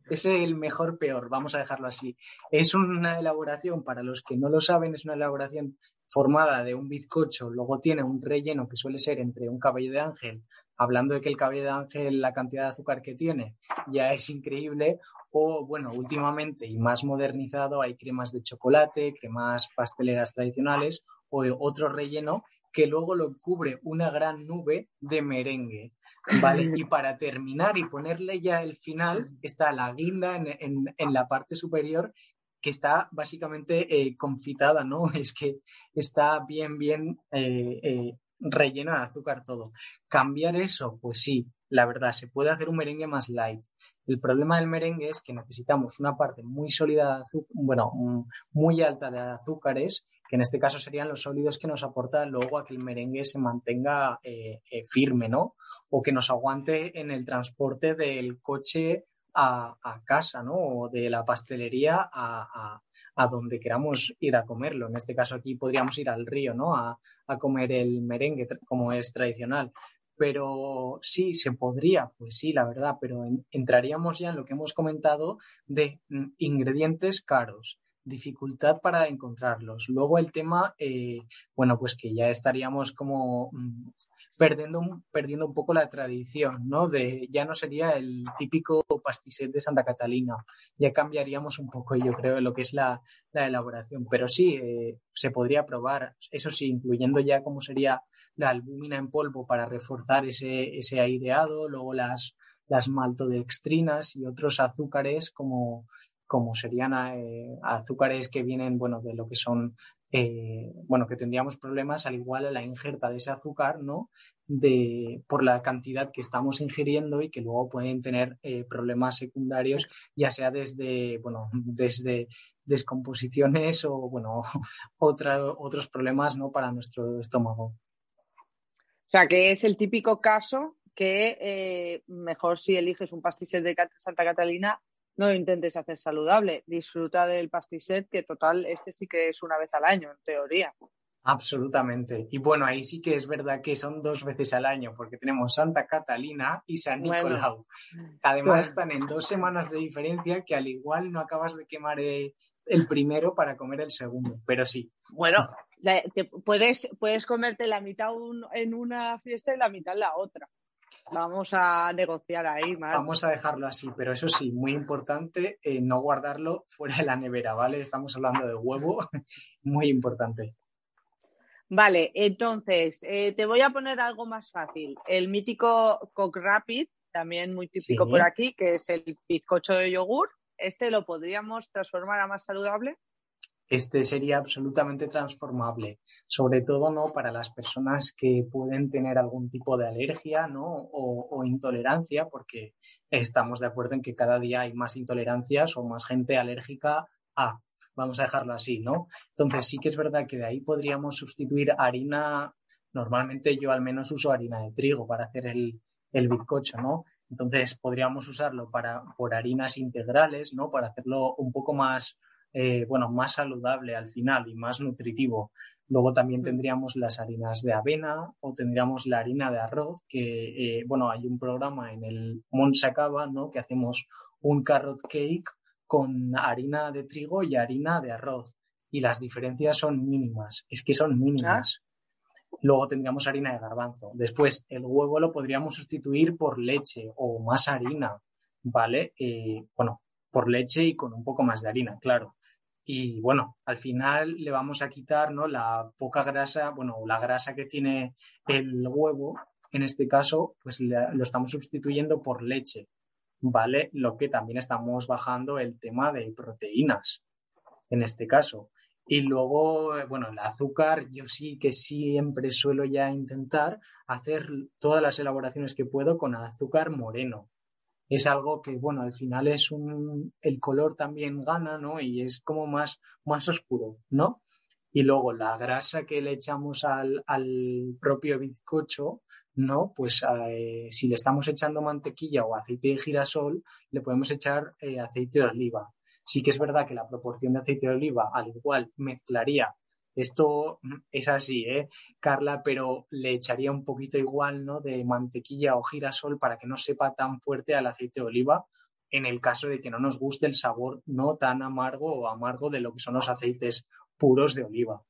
[SPEAKER 2] Es el mejor peor, vamos a dejarlo así. Es una elaboración, para los que no lo saben, es una elaboración formada de un bizcocho, luego tiene un relleno que suele ser entre un cabello de ángel, hablando de que el cabello de ángel, la cantidad de azúcar que tiene ya es increíble, o bueno, últimamente y más modernizado hay cremas de chocolate, cremas pasteleras tradicionales o otro relleno que luego lo cubre una gran nube de merengue. ¿Vale? Y para terminar y ponerle ya el final, está la guinda en, en, en la parte superior que está básicamente eh, confitada, ¿no? Es que está bien, bien eh, eh, rellena de azúcar todo. Cambiar eso, pues sí, la verdad, se puede hacer un merengue más light. El problema del merengue es que necesitamos una parte muy sólida, bueno, muy alta de azúcares, que en este caso serían los sólidos que nos aporta luego a que el merengue se mantenga eh, eh, firme, ¿no? O que nos aguante en el transporte del coche a, a casa, ¿no? O de la pastelería a, a, a, donde queramos ir a comerlo. En este caso aquí podríamos ir al río, ¿no? A comer el merengue como es tradicional pero sí, se podría, pues sí, la verdad, pero entraríamos ya en lo que hemos comentado de mm, ingredientes caros, dificultad para encontrarlos. Luego el tema, eh, bueno, pues que ya estaríamos como mm, perdiendo, perdiendo un poco la tradición, ¿no? De, ya no sería el típico pastisset de Santa Catalina, ya cambiaríamos un poco, yo creo, lo que es la, la elaboración, pero sí, eh, se podría probar, eso sí, incluyendo ya cómo sería la albúmina en polvo para reforzar ese, ese aireado, luego las, las maltodextrinas y otros azúcares como, como serían eh, azúcares que vienen, bueno, de lo que son eh, bueno, que tendríamos problemas al igual a la injerta de ese azúcar, ¿no? De, por la cantidad que estamos ingiriendo y que luego pueden tener eh, problemas secundarios, ya sea desde, bueno, desde descomposiciones o, bueno, otros problemas, ¿no? Para nuestro estómago.
[SPEAKER 1] O sea, que es el típico caso que eh, mejor si eliges un pastel de Santa Catalina no intentes hacer saludable, disfruta del pastisset, que total, este sí que es una vez al año, en teoría.
[SPEAKER 2] Absolutamente. Y bueno, ahí sí que es verdad que son dos veces al año, porque tenemos Santa Catalina y San Nicolau. Además, están en dos semanas de diferencia que al igual no acabas de quemar eh, el primero para comer el segundo, pero sí.
[SPEAKER 1] Bueno, puedes, puedes comerte la mitad en una fiesta y la mitad en la otra. Vamos a negociar ahí, más.
[SPEAKER 2] Vamos a dejarlo así, pero eso sí, muy importante, eh, no guardarlo fuera de la nevera, ¿vale? Estamos hablando de huevo, muy importante.
[SPEAKER 1] Vale, entonces, eh, te voy a poner algo más fácil. El mítico Cock Rapid, también muy típico por aquí, que es el bizcocho de yogur. ¿Este lo podríamos transformar a más saludable?
[SPEAKER 2] Este sería absolutamente transformable, sobre todo ¿no? para las personas que pueden tener algún tipo de alergia ¿no? o, intolerancia, porque estamos de acuerdo en que cada día hay más intolerancias o más gente alérgica a, vamos a dejarlo así, ¿no? Entonces sí que es verdad que de ahí podríamos sustituir harina, normalmente yo al menos uso harina de trigo para hacer el, el bizcocho, ¿no? Entonces podríamos usarlo para, por harinas integrales, ¿no? Para hacerlo un poco más eh, bueno, más saludable al final y más nutritivo. Luego también mm. tendríamos las harinas de avena o tendríamos la harina de arroz, que, eh, bueno, hay un programa en el Monsacaba, ¿no? Que hacemos un carrot cake con harina de trigo y harina de arroz. Y las diferencias son mínimas, es que son mínimas. Ah. Luego tendríamos harina de garbanzo. Después, el huevo lo podríamos sustituir por leche o más harina, ¿vale? Eh, bueno, por leche y con un poco más de harina, claro. Y bueno, al final le vamos a quitar ¿no? la poca grasa, bueno, la grasa que tiene el huevo, en este caso, pues lo estamos sustituyendo por leche, ¿vale? Lo que también estamos bajando el tema de proteínas, en este caso. Y luego, bueno, el azúcar, yo sí que siempre suelo ya intentar hacer todas las elaboraciones que puedo con azúcar moreno, es algo que, bueno, al final es un, el color también gana, ¿no? Y es como más, más oscuro, ¿no? Y luego la grasa que le echamos al, al propio bizcocho, ¿no? Pues eh, si le estamos echando mantequilla o aceite de girasol, le podemos echar eh, aceite de oliva. Sí que es verdad que la proporción de aceite de oliva, al igual, mezclaría esto es así, ¿eh, Carla? Pero le echaría un poquito igual, ¿no? De mantequilla o girasol para que no sepa tan fuerte al aceite de oliva en el caso de que no nos guste el sabor no tan amargo o amargo de lo que son los aceites puros de oliva.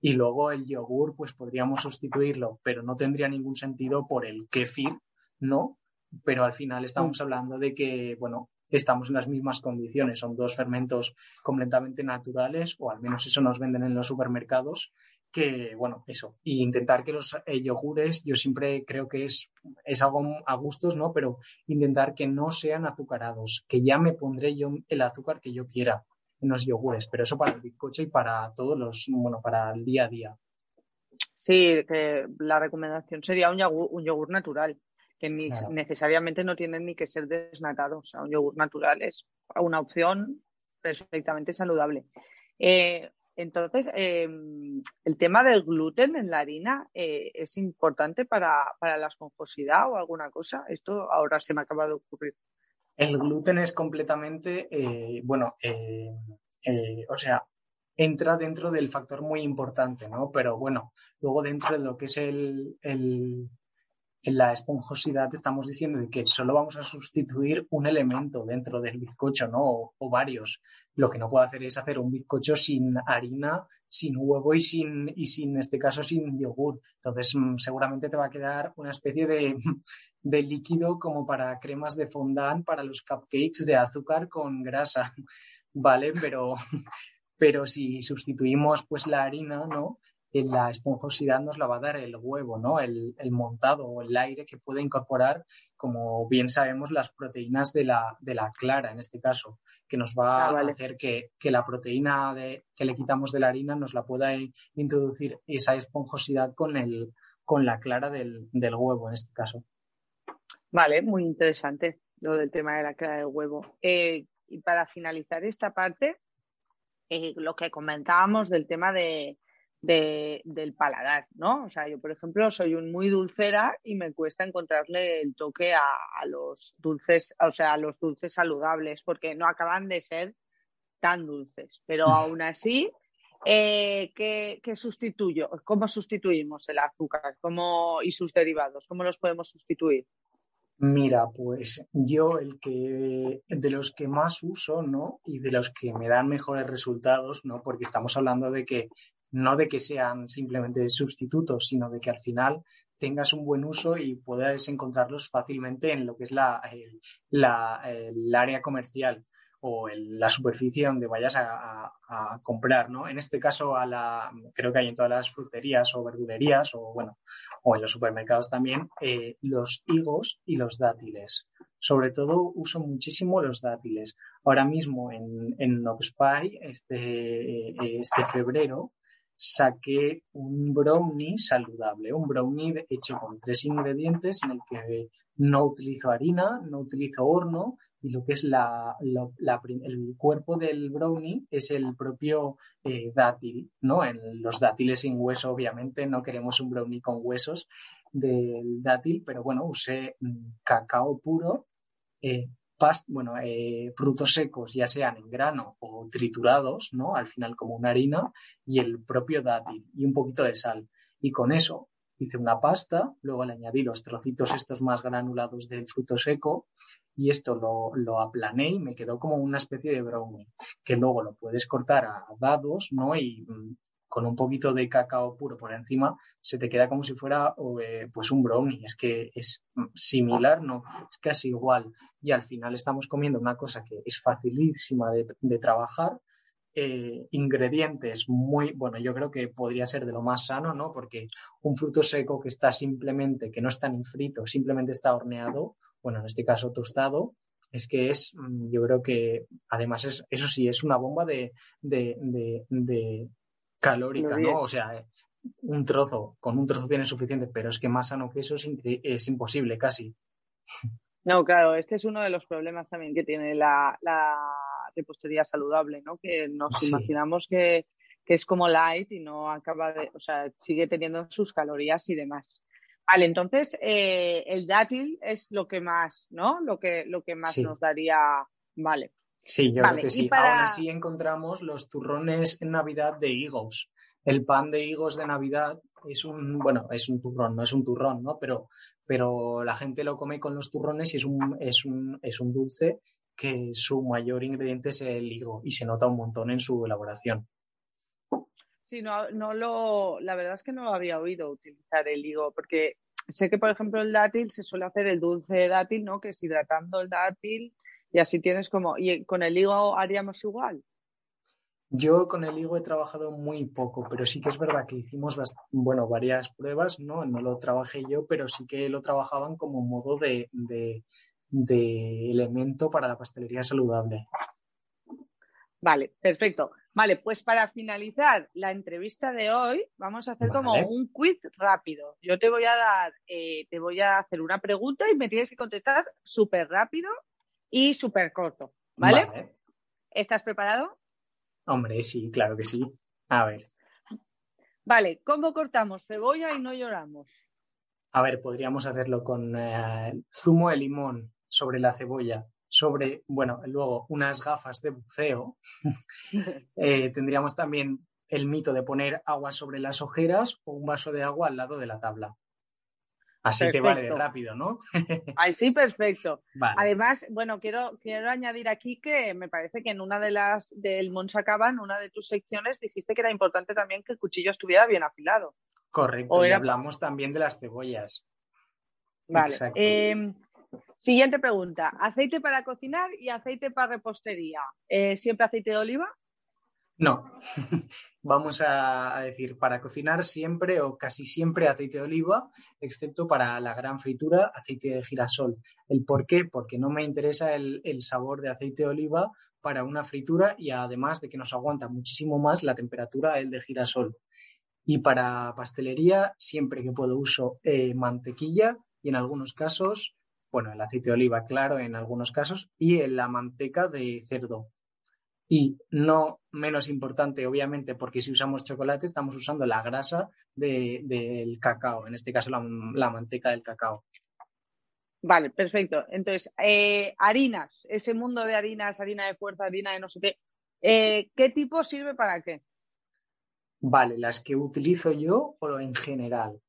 [SPEAKER 2] Y luego el yogur, pues podríamos sustituirlo, pero no tendría ningún sentido por el kefir, ¿no? Pero al final estamos mm. hablando de que, bueno, estamos en las mismas condiciones. Son dos fermentos completamente naturales, o al menos eso nos venden en los supermercados, que, bueno, eso. Y intentar que los eh, yogures, yo siempre creo que es, es algo a gustos, ¿no? Pero intentar que no sean azucarados, que ya me pondré yo el azúcar que yo quiera en los yogures, pero eso para el bizcocho y para todos los, bueno, para el día a día.
[SPEAKER 1] Sí, que la recomendación sería un yogur, un yogur natural que ni
[SPEAKER 2] Claro.
[SPEAKER 1] necesariamente no tienen ni que ser desnatados. O sea, un yogur natural es una opción perfectamente saludable. Eh, entonces, eh, el tema del gluten en la harina eh, es importante para, para la esponjosidad o alguna cosa. Esto ahora se me acaba de ocurrir.
[SPEAKER 2] El gluten es completamente, eh, bueno, o sea, entra dentro del factor muy importante, ¿no? Pero bueno, luego dentro de lo que es el, el- en la esponjosidad estamos diciendo que solo vamos a sustituir un elemento dentro del bizcocho, ¿no? O, o varios. Lo que no puedo hacer es hacer un bizcocho sin harina, sin huevo y sin, y sin, en este caso, sin yogur. Entonces, mm, seguramente te va a quedar una especie de, de líquido como para cremas de fondant para los cupcakes de azúcar con grasa, ¿vale? Pero, pero si sustituimos pues la harina, ¿no? La esponjosidad nos la va a dar el huevo, ¿no? El, el montado o el aire que puede incorporar, como bien sabemos, las proteínas de la, de la clara, en este caso, que nos va
[SPEAKER 1] Ah, vale.
[SPEAKER 2] a hacer que, que la proteína de, que le quitamos de la harina nos la pueda introducir esa esponjosidad con, el, con la clara del, del huevo, en este caso.
[SPEAKER 1] Vale, muy interesante lo del tema de la clara del huevo. Eh, y para finalizar esta parte, eh, lo que comentábamos del tema de, de- del paladar, ¿no? O sea, yo, por ejemplo, soy un muy dulcera y me cuesta encontrarle el toque a, a los dulces, o sea, a los dulces saludables, porque no acaban de ser tan dulces. Pero aún así, eh, ¿qué, qué sustituyo? ¿Cómo sustituimos el azúcar? ¿Cómo, y sus derivados? ¿Cómo los podemos sustituir?
[SPEAKER 2] Mira, pues yo el que de los que más uso, ¿no? Y de los que me dan mejores resultados, ¿no? Porque estamos hablando de que no de que sean simplemente sustitutos, sino de que al final tengas un buen uso y puedas encontrarlos fácilmente en lo que es la, el, la- el área comercial o el- la superficie donde vayas a, a- comprar, ¿no? En este caso, a la, creo que hay en todas las fruterías o verdulerías o, bueno, o en los supermercados también, eh, los higos y los dátiles. Sobre todo uso muchísimo los dátiles. Ahora mismo en, en este, eh, este febrero, saqué un brownie saludable, un brownie hecho con tres ingredientes en el que no utilizo harina, no utilizo horno y lo que es la, el cuerpo del brownie es el propio eh, dátil, ¿no? En los dátiles sin hueso, obviamente, no queremos un brownie con huesos del dátil, pero bueno, usé mm, cacao puro, eh, pas- bueno, eh, frutos secos, ya sean en grano o triturados, ¿no? Al final como una harina, y el propio dátil y un poquito de sal. Y con eso hice una pasta, luego le añadí los trocitos estos más granulados del fruto seco y esto lo, lo aplané y me quedó como una especie de brownie, que luego lo puedes cortar a dados, ¿no? Mm, con un poquito de cacao puro por encima se te queda como si fuera eh, pues un brownie. Es que es similar, no, es casi igual. Y al final estamos comiendo una cosa que es facilísima de, trabajar, eh, ingredientes muy, bueno, yo creo que podría ser de lo más sano, ¿no? Porque un fruto seco que está simplemente, que no está ni frito, simplemente está horneado, bueno, en este caso tostado, es que es, mm, yo creo que además es, eso sí, es una bomba de calórica. ¿no? O sea, eh, un trozo, con un trozo tiene suficiente, pero es que más sano que eso es, es imposible casi.
[SPEAKER 1] No, claro, este es uno de los problemas también que tiene la, la repostería saludable, ¿no? Que nos
[SPEAKER 2] Sí.
[SPEAKER 1] imaginamos que, que es como light y no acaba de, o sea, sigue teniendo sus calorías y demás. Vale, entonces eh, el dátil es lo que más, ¿no? Lo que, lo que más
[SPEAKER 2] Sí.
[SPEAKER 1] nos daría, vale.
[SPEAKER 2] Sí, yo
[SPEAKER 1] Vale,
[SPEAKER 2] creo que sí.
[SPEAKER 1] para-
[SPEAKER 2] Aún así encontramos los turrones en Navidad de higos. El pan de higos de Navidad es un, bueno, es un turrón, no es un turrón, ¿no? Pero, pero la gente lo come con los turrones y es un, es un, es un dulce que su mayor ingrediente es el higo y se nota un montón en su elaboración.
[SPEAKER 1] Sí, no, no lo, la verdad es que no lo había oído utilizar el higo, porque sé que, por ejemplo, el dátil se suele hacer el dulce de dátil, ¿no? Que es hidratando el dátil y así tienes como, y con el higo haríamos igual.
[SPEAKER 2] Yo con el higo he trabajado muy poco, pero sí que es verdad que hicimos bueno, varias pruebas, ¿no? No lo trabajé yo, pero sí que lo trabajaban como modo de, de, de elemento para la pastelería saludable.
[SPEAKER 1] Vale, perfecto. Vale, pues para finalizar la entrevista de hoy, vamos a hacer como un quiz rápido. Yo te voy a dar, eh, te voy a hacer una pregunta y me tienes que contestar súper rápido y súper corto. ¿Vale? ¿Estás preparado?
[SPEAKER 2] Hombre, sí, claro que sí. A ver,
[SPEAKER 1] Vale, ¿cómo cortamos cebolla y no lloramos?
[SPEAKER 2] a ver, podríamos hacerlo con eh, zumo de limón sobre la cebolla, sobre, bueno, luego unas gafas de buceo. Eh, tendríamos también el mito de poner agua sobre las ojeras o un vaso de agua al lado de la tabla. Así te vale de rápido, ¿no?
[SPEAKER 1] Ay, sí, perfecto.
[SPEAKER 2] Vale.
[SPEAKER 1] Además, bueno, quiero, quiero añadir aquí que me parece que en una de las del Monsacaba, en una de tus secciones, dijiste que era importante también que el cuchillo estuviera bien afilado.
[SPEAKER 2] Correcto.
[SPEAKER 1] o
[SPEAKER 2] Y
[SPEAKER 1] era-
[SPEAKER 2] hablamos también de las cebollas.
[SPEAKER 1] Vale. Eh, siguiente pregunta. ¿Aceite para cocinar y aceite para repostería? Eh, ¿Siempre aceite de oliva?
[SPEAKER 2] No, vamos a, decir, para cocinar siempre o casi siempre aceite de oliva, excepto para la gran fritura, aceite de girasol. ¿El por qué? Porque no me interesa el, sabor de aceite de oliva para una fritura y además de que nos aguanta muchísimo más la temperatura el de girasol. Y para pastelería, siempre que puedo uso eh, mantequilla y en algunos casos, bueno, el aceite de oliva, claro, en algunos casos, y la manteca de cerdo. Y no menos importante, obviamente, porque si usamos chocolate estamos usando la grasa de- del cacao, en este caso la, la manteca del cacao.
[SPEAKER 1] Vale, perfecto. Entonces, eh, harinas, ese mundo de harinas, harina de fuerza, harina de no sé qué, eh, ¿qué tipo sirve para qué?
[SPEAKER 2] Vale, las que utilizo yo o en general.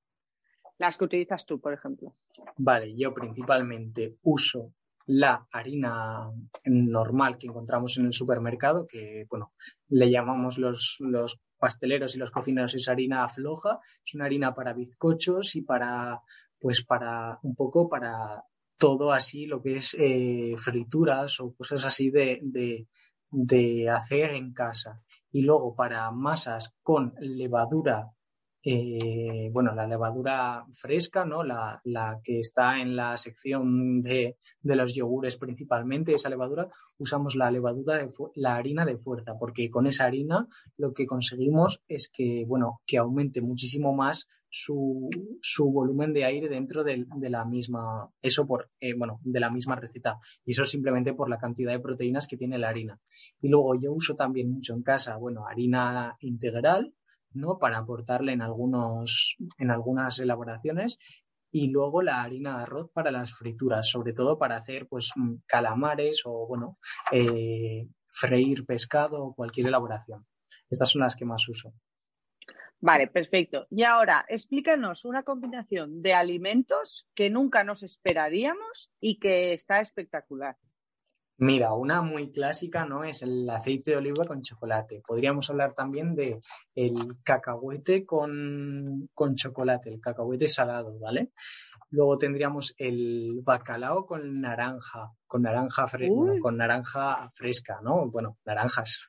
[SPEAKER 1] Las que utilizas tú, por ejemplo.
[SPEAKER 2] Vale, yo principalmente uso la harina normal que encontramos en el supermercado, que bueno, le llamamos los, los pasteleros y los cocineros es harina floja, es una harina para bizcochos y para, pues para un poco para todo así lo que es eh, frituras o cosas así de, de, de hacer en casa. Y luego para masas con levadura eh, bueno, la levadura fresca, ¿no? La, la que está en la sección de, de, los yogures principalmente, esa levadura, usamos la levadura de la harina de fuerza, porque con esa harina lo que conseguimos es que, bueno, que aumente muchísimo más su, su volumen de aire dentro de, de la misma, eso por, eh, bueno, de la misma receta. Y eso simplemente por la cantidad de proteínas que tiene la harina. Y luego yo uso también mucho en casa, bueno, harina integral, ¿no? Para aportarle en, algunos, en algunas elaboraciones. Y luego la harina de arroz para las frituras, sobre todo para hacer pues calamares o, bueno, eh, freír pescado o cualquier elaboración. Estas son las que más uso.
[SPEAKER 1] Vale, perfecto. Y ahora, explícanos una combinación de alimentos que nunca nos esperaríamos y que está espectacular.
[SPEAKER 2] Mira, una muy clásica no es el aceite de oliva con chocolate. Podríamos hablar también de el cacahuete con, con chocolate, el cacahuete salado, ¿vale? Luego tendríamos el bacalao con naranja, con naranja, fre bueno, con naranja fresca, ¿no? Bueno, naranjas.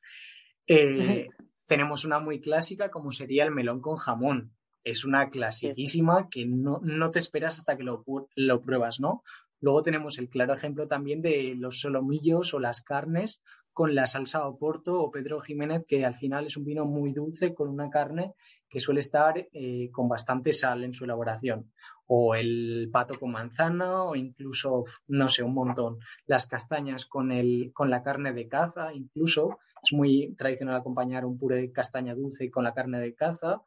[SPEAKER 2] Eh, tenemos una muy clásica como sería el melón con jamón. Es una clasiquísima que no, no te esperas hasta que lo, lo pruebas, ¿no? Luego tenemos el claro ejemplo también de los solomillos o las carnes con la salsa Oporto o Pedro Jiménez, que al final es un vino muy dulce con una carne que suele estar eh, con bastante sal en su elaboración. O el pato con manzana o incluso, no sé, un montón. Las castañas con, el, con la carne de caza, incluso. Es muy tradicional acompañar un puré de castaña dulce con la carne de caza.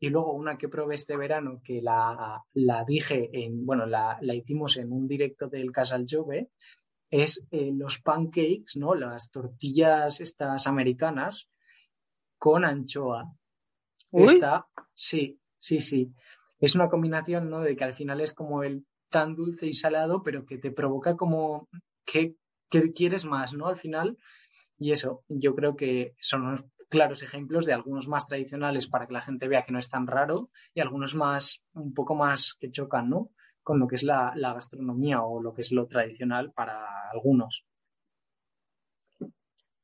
[SPEAKER 2] Y luego una que probé este verano, que la, la dije en, bueno, la, la, hicimos en un directo del Casal Jove, es eh, los pancakes, ¿no? Las tortillas estas americanas con anchoa.
[SPEAKER 1] Uy.
[SPEAKER 2] Esta, sí, sí, sí. Es una combinación, ¿no? De que al final es como el tan dulce y salado, pero que te provoca como que, que quieres más, ¿no? Al final. Y eso, yo creo que son unos claros ejemplos de algunos más tradicionales para que la gente vea que no es tan raro y algunos más, un poco más que chocan, ¿no? Con lo que es la, la gastronomía o lo que es lo tradicional para algunos.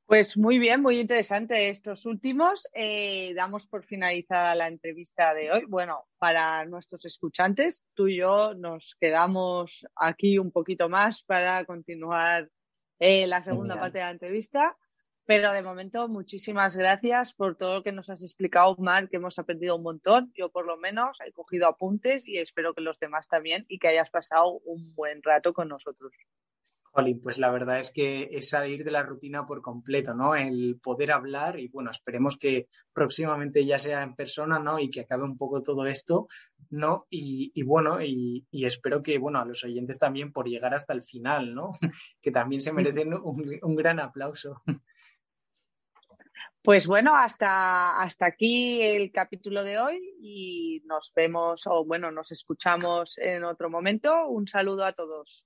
[SPEAKER 1] Pues muy bien, muy interesante estos últimos. Eh, damos por finalizada la entrevista de hoy. Bueno, para nuestros escuchantes, tú y yo nos quedamos aquí un poquito más para continuar eh, la segunda
[SPEAKER 2] Genial.
[SPEAKER 1] parte de la entrevista. Pero de momento, muchísimas gracias por todo lo que nos has explicado, Mar, que hemos aprendido un montón. Yo por lo menos he cogido apuntes y espero que los demás también y que hayas pasado un buen rato con nosotros.
[SPEAKER 2] Jolín, pues la verdad es que es salir de la rutina por completo, ¿no? El poder hablar y bueno, esperemos que próximamente ya sea en persona, ¿no? Y que acabe un poco todo esto, ¿no? Y, y bueno, y, espero que, bueno, a los oyentes también por llegar hasta el final, ¿no? que también se merecen un gran aplauso.
[SPEAKER 1] Pues bueno, hasta, hasta aquí el capítulo de hoy y nos vemos o bueno, nos escuchamos en otro momento. Un saludo a todos.